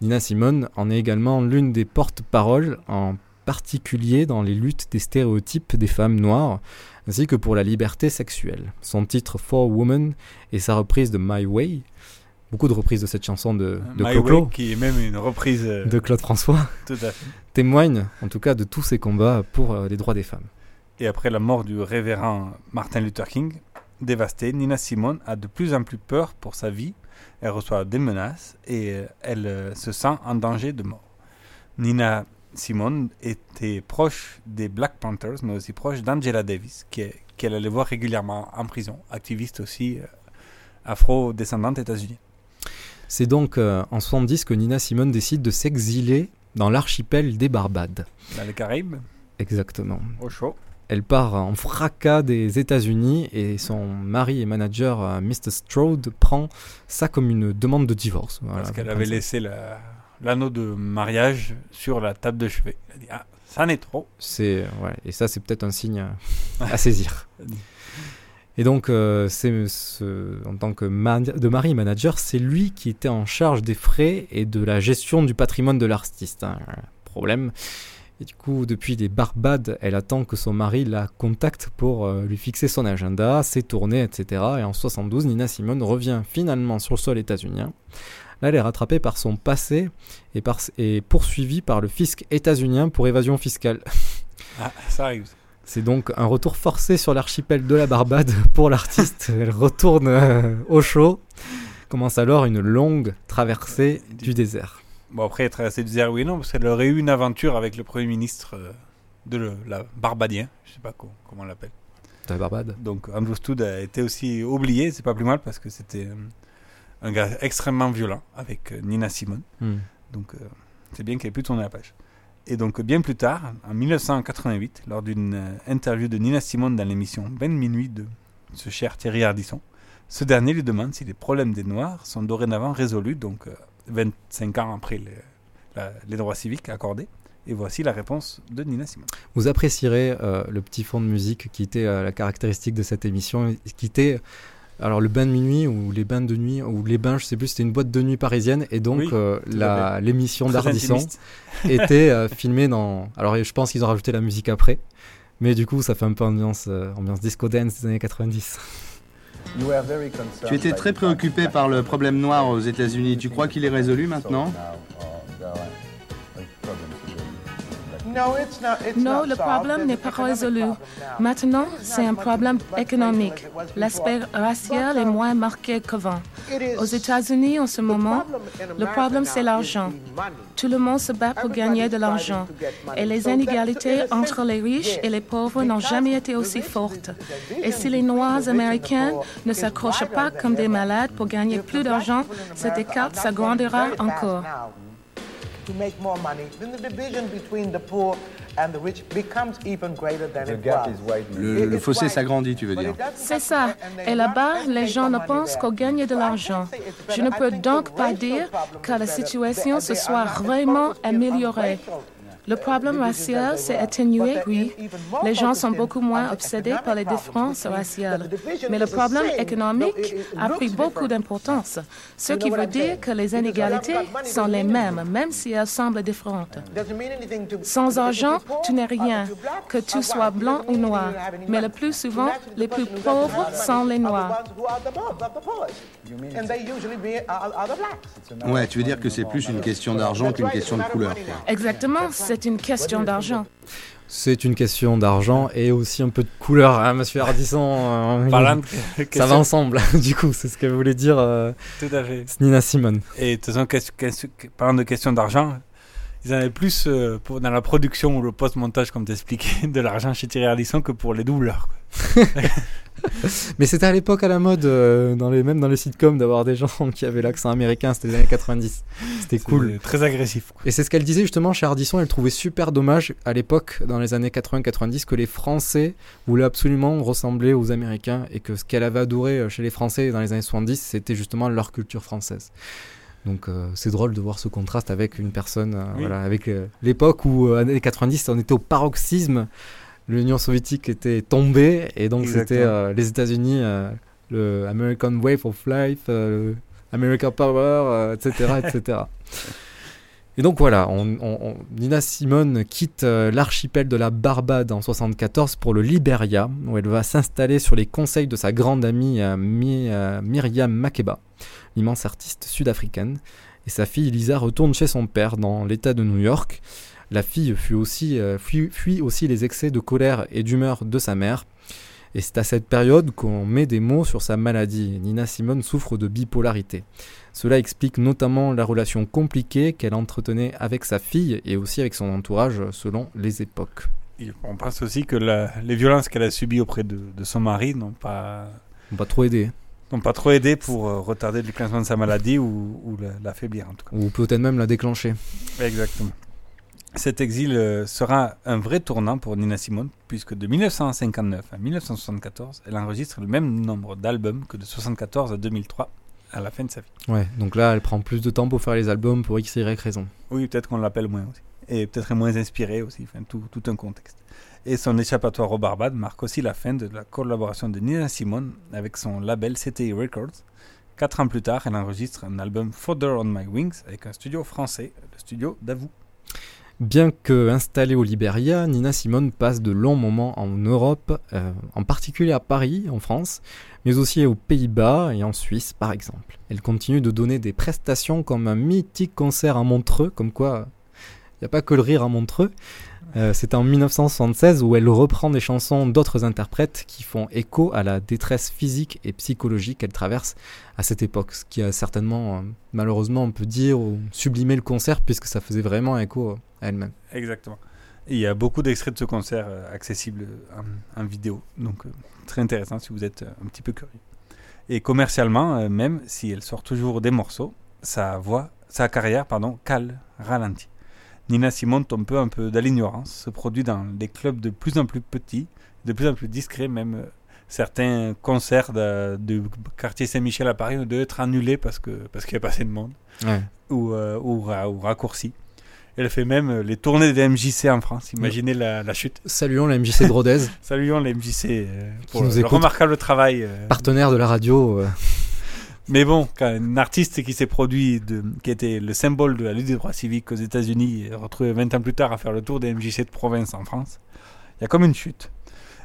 S7: Nina Simone en est également l'une des porte-paroles, en particulier dans les luttes des stéréotypes des femmes noires, ainsi que pour la liberté sexuelle. Son titre For Woman et sa reprise de My Way, beaucoup de reprises de cette chanson de, de
S6: My
S7: Clo-Clo,
S6: Way, qui est même une reprise euh,
S7: de Claude François, [LAUGHS]
S6: Tout à fait.
S7: témoigne en tout cas de tous ces combats pour euh, les droits des femmes.
S6: Et après la mort du révérend Martin Luther King, dévastée, Nina Simone a de plus en plus peur pour sa vie. Elle reçoit des menaces et euh, elle se sent en danger de mort. Nina Simone était proche des Black Panthers, mais aussi proche d'Angela Davis, qui qu'elle allait voir régulièrement en prison, activiste aussi afro-descendante états-unienne.
S7: C'est donc euh, en 70 que Nina Simone décide de s'exiler dans l'archipel des Barbades.
S6: Dans les Caraïbes,
S7: Exactement.
S6: au chaud.
S7: Elle part en fracas des États-Unis et son mari et manager, euh, Mr. Strode, prend ça comme une demande de divorce. Voilà,
S6: parce qu'elle avait
S7: ça.
S6: laissé la- l'anneau de mariage sur la table de chevet. Elle a dit Ah, ça n'est trop.
S7: C'est ouais, et ça c'est peut-être un signe à saisir. [LAUGHS] Et donc, euh, en tant que de mari manager, c'est lui qui était en charge des frais et de la gestion du patrimoine de l'artiste. hein. Problème. Et du coup, depuis les Barbades, elle attend que son mari la contacte pour euh, lui fixer son agenda, ses tournées, etc. Et en 72, Nina Simone revient finalement sur le sol états-unien. Là, elle est rattrapée par son passé et poursuivie par le fisc états-unien pour évasion fiscale.
S6: Ah, ça arrive.
S7: C'est donc un retour forcé sur l'archipel de la Barbade [LAUGHS] pour l'artiste. Elle retourne euh, au chaud. Commence alors une longue traversée du désert.
S6: Bon, après, traverser du désert, oui, non, parce qu'elle aurait eu une aventure avec le Premier ministre euh, de le- la Barbadien, je sais pas co- comment on l'appelle.
S7: De la Barbade.
S6: Donc Andrew Stood a été aussi oublié, c'est pas plus mal, parce que c'était euh, un gars extrêmement violent avec euh, Nina Simone.
S7: Hmm.
S6: Donc c'est bien qu'elle ait pu tourner la page. Et donc bien plus tard, en 1988, lors d'une euh, interview de Nina Simone dans l'émission Ben Minuit de ce cher Thierry Ardisson, ce dernier lui demande si les problèmes des Noirs sont dorénavant résolus, donc euh, 25 ans après les, droits civiques accordés. Et voici la réponse de Nina Simone.
S7: Vous apprécierez euh, le petit fond de musique qui était euh, la caractéristique de cette émission, qui était alors le bain de minuit ou les bains de nuit ou les bains, je sais plus, c'était une boîte de nuit parisienne et donc
S6: Oui,
S7: euh, la- l'émission d'Ardisson [LAUGHS] était euh, filmée dans. Alors je pense qu'ils ont rajouté la musique après, mais du coup ça fait un peu ambiance, euh, ambiance disco dance des années 90.
S15: Tu étais très préoccupé par le problème noir aux États-Unis. Tu crois qu'il est résolu maintenant?
S16: Non, le problème n'est pas résolu. Maintenant, c'est un problème économique. L'aspect racial est moins marqué qu'avant. Aux États-Unis, en ce moment, le problème, c'est l'argent. Tout le monde se bat pour gagner de l'argent. Et les inégalités entre les riches et les pauvres n'ont jamais été aussi fortes. Et si les Noirs américains ne s'accrochent pas comme des malades pour gagner plus d'argent, cet écart s'agrandira encore.
S14: To make more money, then the division between the poor and the rich becomes even greater than it was.
S15: Le, le fossé s'agrandit, tu veux dire
S16: C'est ça. Et là-bas, les gens ne pensent qu'au gagner de l'argent. Je ne peux donc pas dire que la situation se soit vraiment améliorée. Le problème racial s'est atténué, oui. Les gens sont beaucoup moins obsédés par les différences raciales. Mais le problème économique a pris beaucoup d'importance, ce qui veut dire que les inégalités sont les mêmes, même si elles semblent différentes. Sans argent, tu n'es rien, que tu sois blanc ou noir. Mais le plus souvent, les plus pauvres sont les noirs.
S15: Ouais, tu veux dire que c'est plus une question d'argent qu'une question de couleur. Quoi.
S16: Exactement, c'est une question d'argent.
S7: C'est une question d'argent et aussi un peu de couleur, hein, monsieur Hardisson. euh,
S6: Parlant [LAUGHS] de
S7: ça
S6: question-
S7: va ensemble, [LAUGHS] du coup, c'est ce que voulait dire euh,
S6: Tout à fait.
S7: Nina Simone.
S6: Et de toute façon, question- question- parlant de questions d'argent, ils en avaient plus euh, pour, dans la production ou le post-montage, comme t'expliquais, [LAUGHS] de l'argent chez Thierry Ardisson que pour les doubleurs. quoi. [LAUGHS]
S7: Mais c'était à l'époque à la mode, euh, dans les, même dans les sitcoms, d'avoir des gens [LAUGHS] qui avaient l'accent américain, c'était les années 90. C'était cool.
S6: Très agressif.
S7: Et c'est ce qu'elle disait justement chez Ardisson, elle trouvait super dommage à l'époque, dans les années 80-90, que les Français voulaient absolument ressembler aux Américains et que ce qu'elle avait adoré euh, chez les Français dans les années 70, c'était justement leur culture française. Donc euh, c'est drôle de voir ce contraste avec une personne, euh,
S6: Oui.
S7: voilà, avec euh, l'époque où, années 90, on était au paroxysme, l'Union soviétique était tombée et donc c'était les États-Unis, le American Wave of Life, American Power, etc., etc. [LAUGHS] Et donc voilà, Nina Simone quitte euh, l'archipel de la Barbade en 74 pour le Liberia, où elle va s'installer sur les conseils de sa grande amie euh, euh, Myriam Makeba, l'immense artiste sud-africaine. Et sa fille Lisa retourne chez son père dans l'État de New York. La fille fuit aussi les excès de colère et d'humeur de sa mère. Et c'est à cette période qu'on met des mots sur sa maladie. Nina Simone souffre de bipolarité. Cela explique notamment la relation compliquée qu'elle entretenait avec sa fille et aussi avec son entourage selon les époques.
S6: Et On pense aussi que la- les violences qu'elle a subies auprès de, de son mari n'ont pas,
S7: pas trop aidé.
S6: n'ont pas trop aidé pour euh, retarder le déclenchement de sa maladie ou, ou la- l'affaiblir en tout cas.
S7: Ou peut-être même la déclencher.
S6: Exactement. Cet exil euh, sera un vrai tournant pour Nina Simone, puisque de 1959 à 1974, elle enregistre le même nombre d'albums que de 1974 à 2003, à la fin de sa vie.
S7: Ouais, donc là, elle prend plus de temps pour faire les albums pour X, Y raison.
S6: Oui, peut-être qu'on l'appelle moins aussi. Et peut-être moins inspiré aussi, enfin, tout, tout un contexte. Et son échappatoire au Barbade marque aussi la fin de la collaboration de Nina Simone avec son label CTI Records. Quatre ans plus tard, elle enregistre un album Fodder on My Wings avec un studio français, le studio Davou.
S7: Bien que installée au Liberia, Nina Simone passe de longs moments en Europe, euh, en particulier à Paris, en France, mais aussi aux Pays-Bas et en Suisse, par exemple. Elle continue de donner des prestations comme un mythique concert à Montreux, comme quoi il n'y a pas que le rire à Montreux. Euh, C'est en 1976 où elle reprend des chansons d'autres interprètes qui font écho à la détresse physique et psychologique qu'elle traverse à cette époque, ce qui a certainement, euh, malheureusement, on peut dire, sublimé le concert puisque ça faisait vraiment écho à elle-même.
S6: Exactement. Il y a beaucoup d'extraits de ce concert euh, accessibles en, vidéo, donc très intéressant si vous êtes un petit peu curieux. Et commercialement, même si elle sort toujours des morceaux, sa voix, sa carrière, pardon, cale, ralentit. Nina Simone tombe peu un peu dans l'ignorance, se produit dans des clubs de plus en plus petits, de plus en plus discrets, même euh, certains concerts de, de quartier Saint-Michel à Paris ont dû être annulés parce que parce qu'il n'y a pas assez de monde
S7: Ouais.
S6: ou, euh, ou, ou raccourcis. Elle fait même euh, les tournées des MJC en France. Imaginez la, la chute.
S7: Saluons la MJC de Rodez. [LAUGHS]
S6: Saluons la MJC euh, pour le
S7: écoute.
S6: remarquable travail. euh.
S7: Partenaire de la radio.
S6: Mais bon, quand un artiste qui s'est produit, qui était le symbole de la lutte des droits civiques aux États-Unis, retrouvé 20 ans plus tard à faire le tour des MJC de province en France, il y a comme une chute.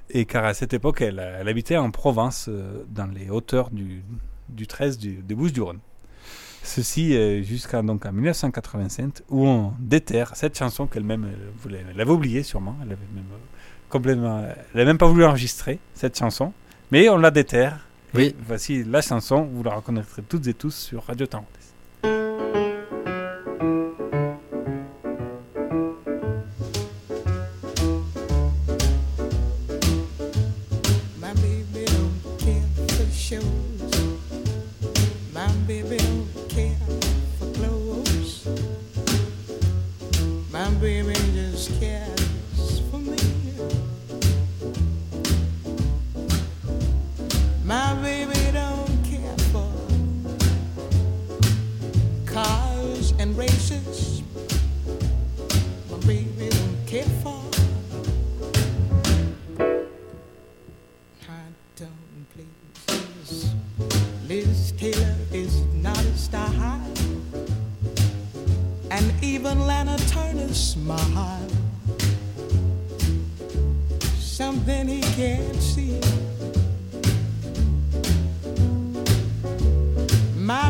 S6: Et car à cette époque, elle, habitait en Provence, euh, dans les hauteurs du, du 13 du, des Bouches-du-Rhône. Ceci euh, jusqu'à donc en 1985, où on déterre cette chanson qu'elle-même elle elle avait oubliée sûrement, elle avait même euh, même pas voulu enregistrer cette chanson, mais on la déterre.
S7: Oui.
S6: Voici la chanson, vous la reconnaîtrez toutes et tous sur Radio Temps.
S10: Liz Taylor is not a star, high, and even Lana Turner's smile. Something he can't see. My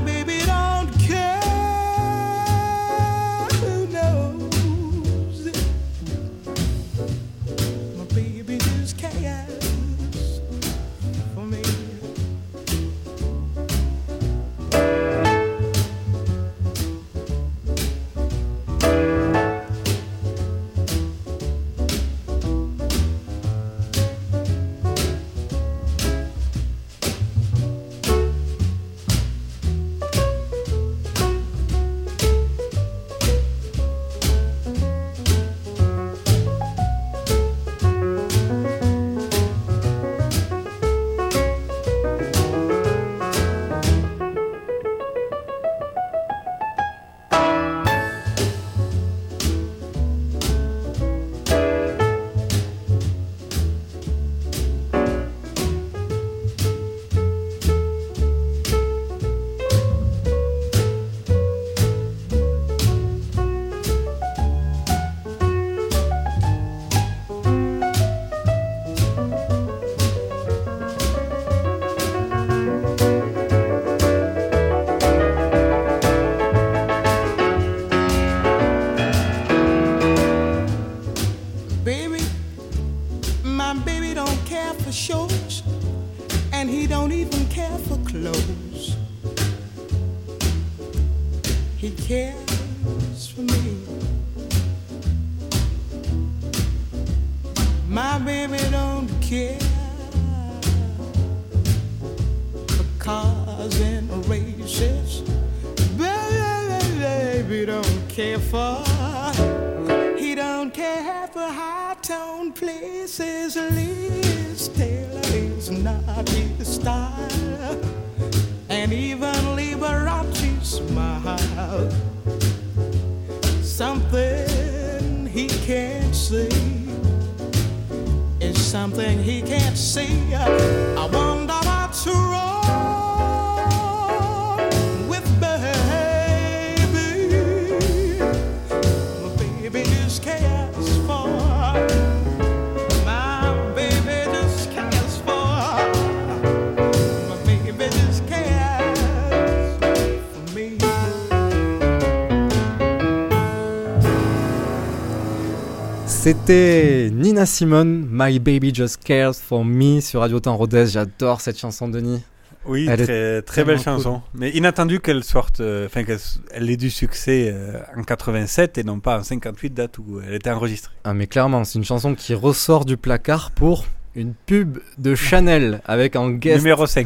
S7: C'était Nina Simone, My Baby Just Cares for Me sur Radio Temps Rodez. J'adore cette chanson, Denis.
S6: Oui,
S7: Elle
S6: très, très belle chanson. Mais inattendu qu'elle sorte, euh, enfin qu'elle elle ait du succès euh, en 87 et non pas en 58, date où elle était enregistrée.
S7: Ah mais clairement, c'est une chanson qui ressort du placard pour une pub de Chanel avec en guest...
S6: Numéro 5.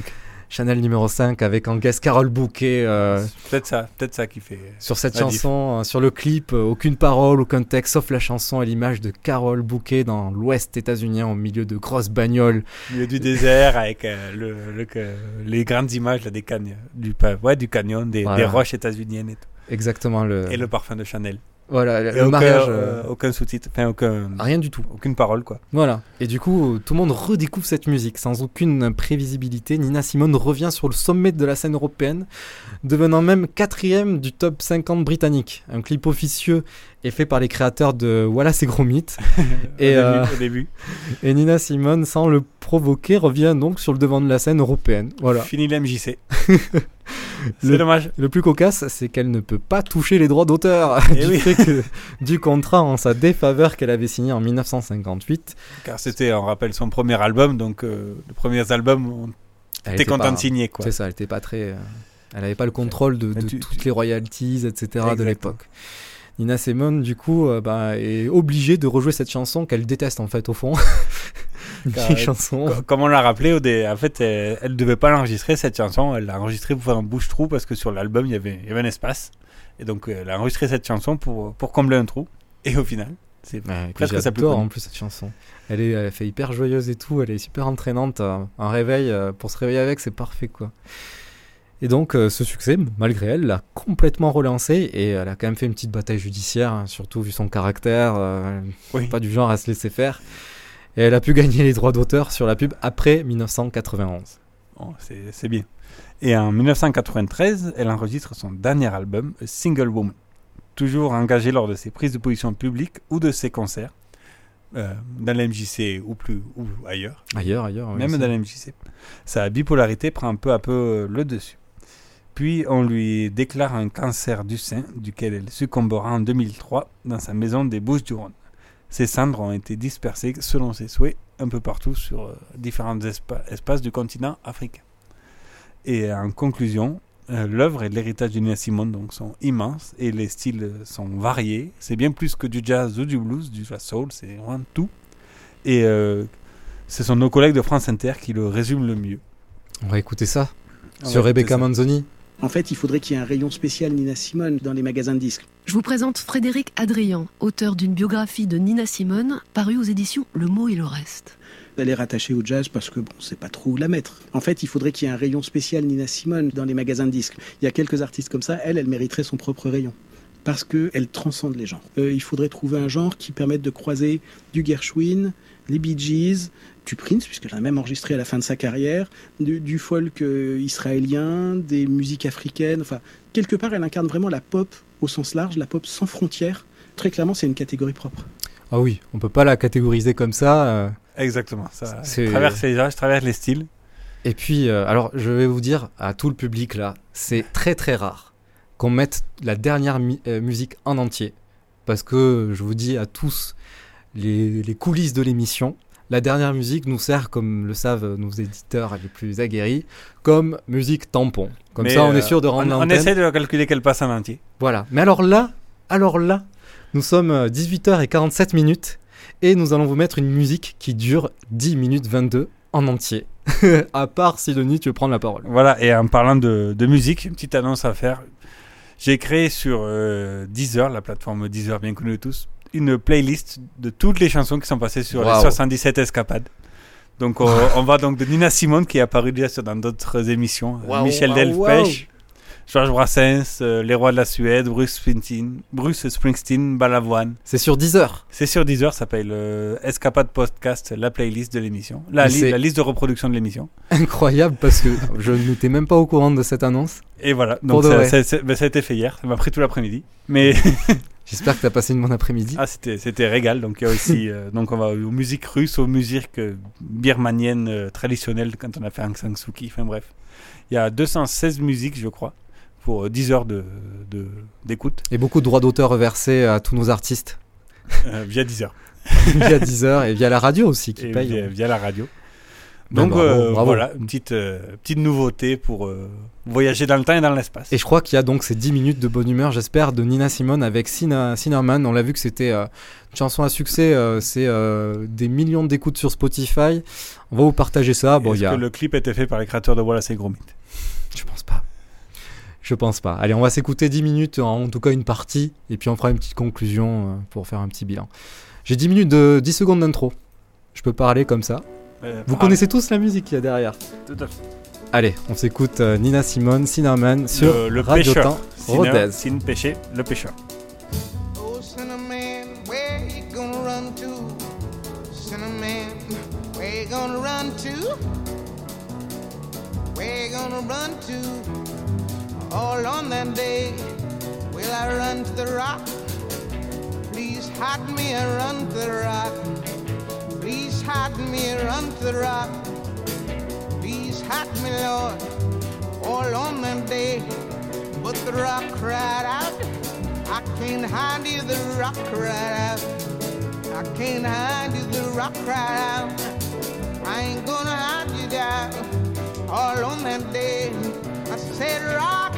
S7: Chanel numéro 5 avec en guest Carole Bouquet. euh,
S6: Peut-être ça, peut-être ça qui fait.
S7: sur cette chanson, euh, sur le clip, euh, aucune parole, aucun texte, sauf la chanson et l'image de Carole Bouquet dans l'ouest états-unien au milieu de grosses bagnoles.
S6: Au milieu du désert avec euh, le, le- que- les grandes images là, des cagnes, du, ouais, du canyon, des,
S7: Voilà.
S6: des roches états-uniennes et tout.
S7: Exactement le.
S6: Et le parfum de Chanel.
S7: Voilà, le
S6: aucun,
S7: mariage.
S6: euh,
S7: euh,
S6: aucun sous-titre, enfin aucun.
S7: Rien du tout.
S6: Aucune parole, quoi.
S7: Voilà. Et du coup, tout le monde redécouvre cette musique sans aucune prévisibilité. Nina Simone revient sur le sommet de la scène européenne, devenant même quatrième du top 50 britannique. Un clip officieux est fait par les créateurs de Wallace et Gromit. [LAUGHS] et,
S6: Au début,
S7: euh,
S6: au début.
S7: et Nina Simone, sans le provoquer, revient donc sur le devant de la scène européenne. Voilà.
S6: Fini l'MJC.
S7: Le- [LAUGHS]
S6: C'est dommage.
S7: Le plus cocasse, c'est qu'elle ne peut pas toucher les droits d'auteur
S6: Eh [LAUGHS]
S7: du
S6: oui.
S7: fait que du contrat en sa défaveur qu'elle avait signé en 1958.
S6: Car c'était, on rappelle, son premier album, donc euh, les premiers albums, on
S7: Elle
S6: était content
S7: pas-
S6: de signer, quoi.
S7: C'est ça, elle était pas très. euh, Elle n'avait pas le contrôle de, de
S6: tu-
S7: toutes les royalties, etc. de l'époque. Nina Simone, du coup, euh, bah, est obligée de rejouer cette chanson qu'elle déteste en fait au fond. [LAUGHS] Chansons.
S6: co- Comme on l'a rappelé, au dé- en fait, elle, elle devait pas l'enregistrer cette chanson. Elle l'a enregistrée pour faire un bouche-trou parce que sur l'album il y avait, il y avait un espace. Et donc euh, elle a enregistré cette chanson pour, pour combler un trou. Et au final, c'est presque sa plus connue.
S7: en plus cette chanson. Elle est, elle fait hyper joyeuse et tout, elle est super entraînante. euh, Un réveil, euh, pour se réveiller avec, c'est parfait quoi. Et donc euh, ce succès, malgré elle, l'a complètement relancé et elle a quand même fait une petite bataille judiciaire, hein, surtout vu son caractère, euh, pas du genre à se laisser faire. Et elle a pu gagner les droits d'auteur sur la pub après 1991.
S6: Bon, c'est bien. Et en 1993, elle enregistre son dernier album, A Single Woman. Toujours engagée lors de ses prises de position publiques ou de ses concerts, euh, dans la MJC ou, plus, ou ailleurs.
S7: Ailleurs, ailleurs, oui,
S6: Même dans la MJC. Sa bipolarité prend peu à peu le dessus. Puis on lui déclare un cancer du sein, duquel elle succombera en 2003 dans sa maison des Bouches-du-Rhône. Ses cendres ont été dispersées, selon ses souhaits, un peu partout sur euh, différents espa- espaces du continent africain. Et en conclusion, euh, l'œuvre et l'héritage de Nina Simone donc, sont immenses et les styles euh, sont variés. C'est bien plus que du jazz ou du blues, du jazz soul, c'est vraiment tout. Et euh, ce sont nos collègues de France Inter qui le résument le mieux.
S7: On va écouter ça
S6: On
S7: sur Rebecca
S6: ça.
S7: Manzoni.
S17: En fait, il faudrait qu'il y ait un rayon spécial Nina Simone dans les magasins de disques.
S11: Je vous présente Frédéric Adrian, auteur d'une biographie de Nina Simone, parue aux éditions Le Mot et le Reste.
S17: Elle est rattachée au jazz parce que bon, c'est pas trop où la mettre. En fait, il faudrait qu'il y ait un rayon spécial Nina Simone dans les magasins de disques. Il y a quelques artistes comme ça, elle, elle mériterait son propre rayon. Parce qu'elle transcende les genres. Euh, il faudrait trouver un genre qui permette de croiser du Gershwin, les Bee Gees, du Prince, puisqu'elle a même enregistré à la fin de sa carrière, du, du folk euh, israélien, des musiques africaines. Enfin, quelque part, elle incarne vraiment la pop au sens large, la pop sans frontières. Très clairement, c'est une catégorie propre.
S7: Ah oui, on peut pas la catégoriser comme ça. euh,
S6: Exactement, ça
S7: c'est-
S6: traverse les âges, traverse les styles.
S7: Et puis, euh, alors, je vais vous dire à tout le public là, c'est très très rare qu'on mette la dernière euh, musique en entier. Parce que je vous dis à tous les, les coulisses de l'émission, la dernière musique nous sert, comme le savent nos éditeurs les plus aguerris, comme musique tampon. Comme
S6: Mais,
S7: ça, on
S6: euh,
S7: est sûr de rendre
S6: on, on essaie de calculer qu'elle passe en entier.
S7: Voilà. Mais alors là, alors là, nous sommes euh, 18h47 minutes et nous allons vous mettre une musique qui dure 10 minutes 22 en entier. [LAUGHS] à part si Denis, tu veux prendre la parole.
S6: Voilà, et en parlant de, de musique, une petite annonce à faire. J'ai créé sur euh, Deezer, la plateforme Deezer bien connue de tous, une playlist de toutes les chansons qui sont passées sur les
S7: Waouh.
S6: 77 escapades. Donc on, on va donc de Nina Simone qui est apparue déjà sur- dans d'autres émissions, euh, Michel
S7: waouh,
S6: Delpech, Georges Brassens, euh, Les Rois de la Suède, Bruce Springsteen, Bruce Springsteen, Balavoine.
S7: C'est sur Deezer.
S6: C'est sur Deezer, ça s'appelle euh, Escapade Podcast, la playlist de l'émission, la, li- liste de reproduction de l'émission.
S7: Incroyable parce que je n'étais même pas au courant de cette annonce.
S6: Et voilà, donc ça- ben, ça a été fait hier, ça m'a pris tout l'après-midi. Mais [LAUGHS]
S7: J'espère que tu as passé une bonne après-midi.
S6: ah, c'était c'était régal. Donc il y a aussi, euh, [LAUGHS] donc on va aux musiques russes, aux musiques euh, birmaniennes euh, traditionnelles quand on a fait Aung San Suu Kyi. Enfin bref, il y a 216 musiques, je crois, pour euh, 10 heures de de- d'écoute
S7: Et beaucoup de droits d'auteur reversés à tous nos artistes
S6: via Deezer. [LAUGHS]
S7: via Deezer et via la radio aussi qui
S6: Et
S7: paye.
S6: via, via la radio.
S7: Ben,
S6: Donc
S7: bravo,
S6: euh,
S7: bravo.
S6: voilà, une petite, euh, petite nouveauté pour euh, voyager dans le temps et dans l'espace.
S7: Et je crois qu'il y a donc ces 10 minutes de bonne humeur, j'espère, de Nina Simone avec Sina, Sinnerman. On l'a vu que c'était euh, une chanson à succès, euh, c'est euh, des millions d'écoutes sur Spotify. On va vous partager ça. Bon,
S6: Est-ce
S7: a...
S6: que le clip était fait par les créateurs de Wallace et Gromit?
S7: Je pense pas. Je pense pas. Allez, on va s'écouter 10 minutes, en tout cas une partie, et puis on fera une petite conclusion pour faire un petit bilan. J'ai 10 minutes de 10 secondes d'intro. Je peux parler comme ça. Vous
S6: parle.
S7: connaissez tous la musique qu'il y a derrière
S6: Tout à fait.
S7: Allez, on s'écoute euh, Nina Simone, Sinnerman sur
S6: le, le
S7: Radio
S6: pêcheur.
S7: Rodez.
S6: Sin péché, le pêcheur.
S14: Oh,
S10: Cinnamon, where you gonna run to? Cinnamon, where you gonna run to? Where you gonna run to? All on that day, will I run to the rock? Please hide me and run to the rock. Hide me run to the rock. Please hide me, Lord, all on that day. But the rock cried out, I can't hide you, the rock cried out. I can't hide you, the rock cried out. I ain't gonna hide you down all on that day. I said, Rock,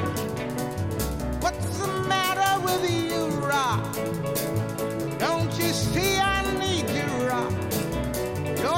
S10: what's the matter with you, Rock?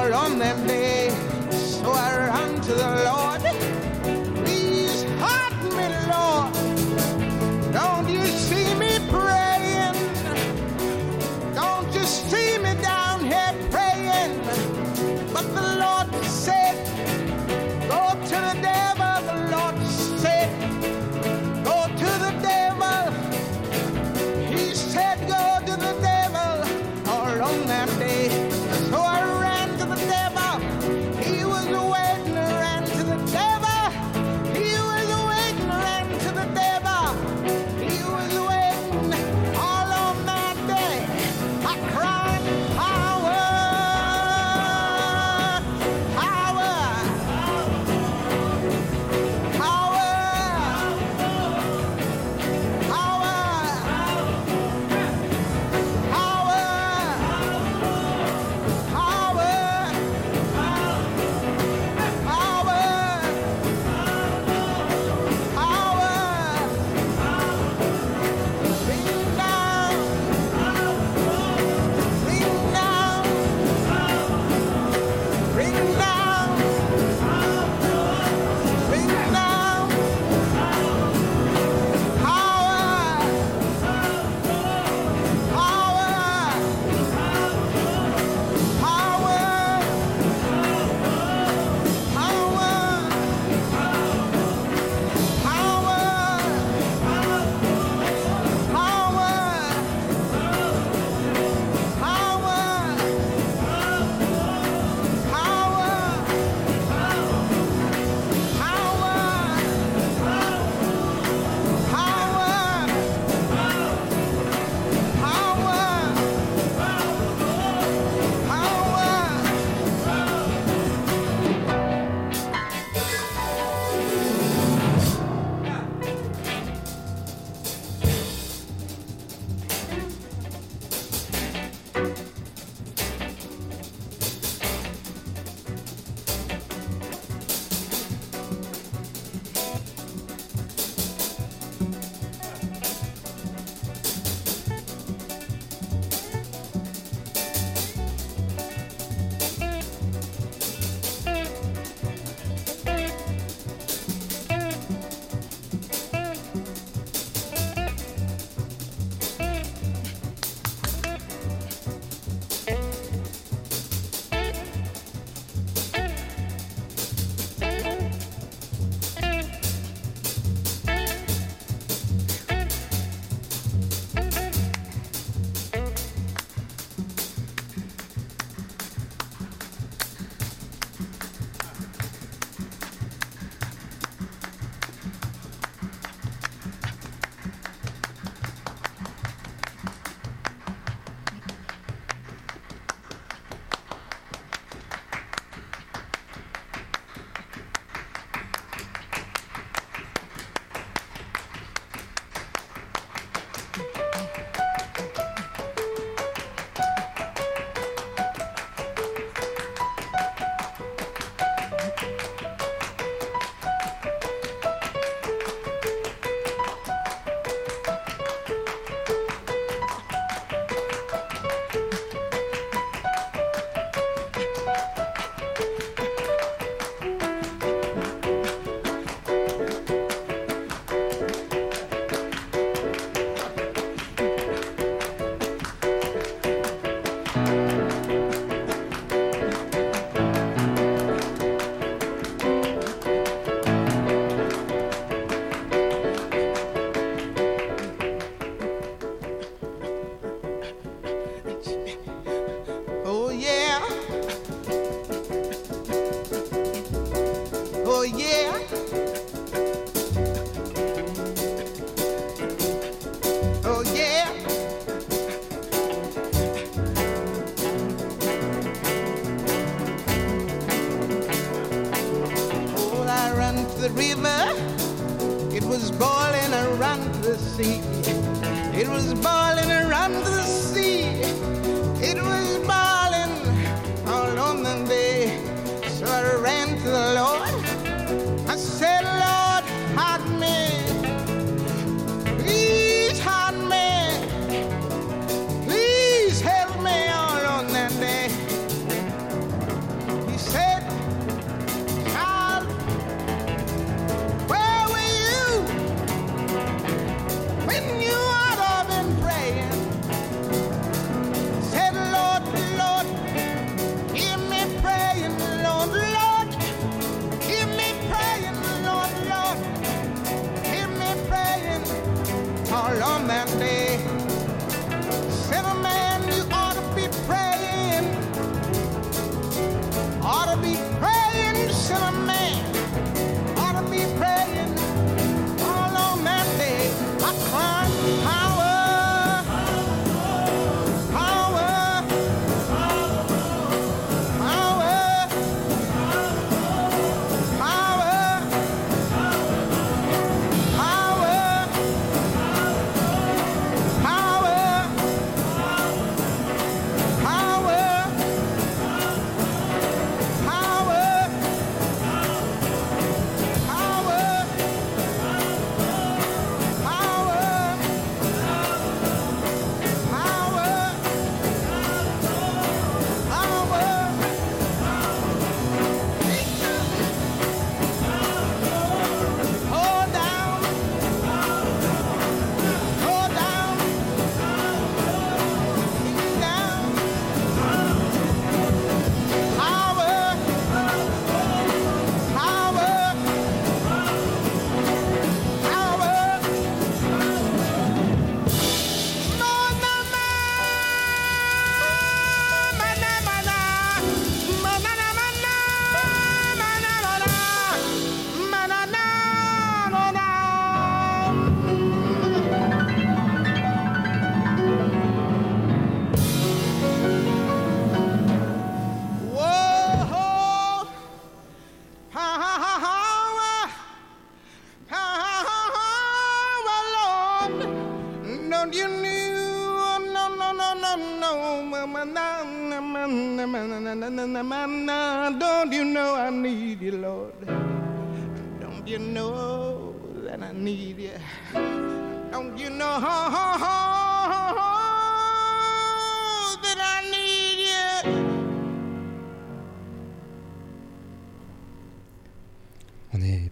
S10: all on that day. So I ran to the Lord.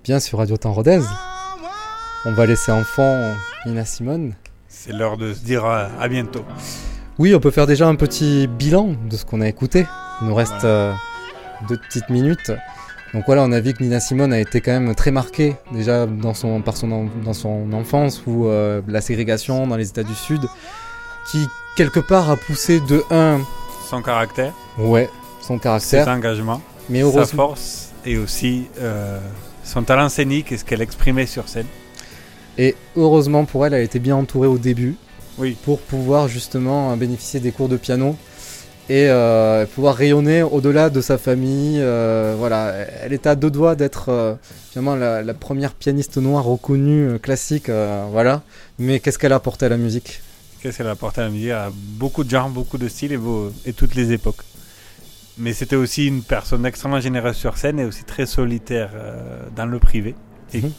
S7: Bien sur Radio Temps Rodez. On va laisser enfant Nina Simone.
S6: C'est l'heure de se dire à, à bientôt.
S7: Oui, on peut faire déjà un petit bilan de ce qu'on a écouté. Il nous reste euh, deux petites minutes. Donc voilà, on a vu que Nina Simone a été quand même très marquée déjà dans son, par son, dans son enfance où euh, la ségrégation dans les États du Sud, qui quelque part a poussé de 1
S6: Son caractère,
S7: ouais, son caractère,
S6: ses engagements,
S7: mais
S6: sa
S7: heureusement,
S6: force et aussi euh, son talent scénique et ce qu'elle exprimait sur scène.
S7: Et heureusement pour elle, elle était bien entourée au début.
S6: Oui.
S7: Pour pouvoir justement euh, bénéficier des cours de piano et euh, pouvoir rayonner au-delà de sa famille. euh, voilà, elle était à deux doigts d'être euh, finalement la, la première pianiste noire reconnue classique. voilà. Mais qu'est-ce qu'elle a apporté à la musique?
S6: Qu'est-ce qu'elle a apporté à la musique? À beaucoup de genres, beaucoup de styles et, beau- et toutes les époques. Mais c'était aussi une personne extrêmement généreuse sur scène et aussi très solitaire euh, dans le privé. Et
S7: Mhm.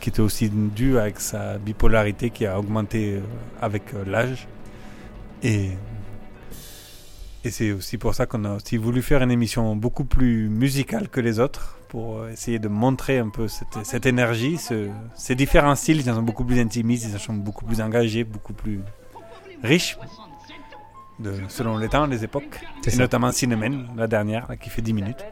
S6: qui était aussi dû avec sa bipolarité qui a augmenté euh, avec euh, l'âge. Et, et c'est aussi pour ça qu'on a aussi voulu faire une émission beaucoup plus musicale que les autres pour essayer de montrer un peu cette, cette énergie, ce- ces différents styles, ils sont beaucoup plus intimistes, ils sont beaucoup plus engagés, beaucoup plus riches de, selon les temps, les époques,
S7: C'est
S6: et
S7: ça.
S6: notamment Cinnamon, la dernière, là, qui fait 10 minutes.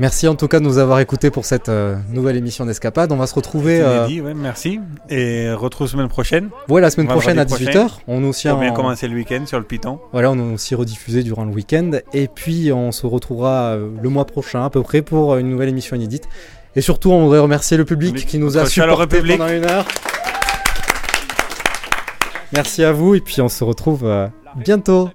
S7: Merci en tout cas de nous avoir écoutés pour cette euh, nouvelle émission d'Escapade. On va se retrouver. Euh,
S6: inédit, ouais, merci. Et retrouve semaine prochaine.
S7: Ouais, la semaine prochaine à
S6: prochain,
S7: 18h. On est aussi
S6: pour bien
S7: en-
S6: commencer le week-end sur le Python.
S7: Voilà, on est aussi rediffusé durant le week-end. Et puis, on se retrouvera euh, le mois prochain, à peu près, pour une nouvelle émission inédite. Et surtout, on voudrait remercier le public qui nous a
S6: public.
S7: pendant une heure. Merci à vous, et puis on se retrouve euh, bientôt.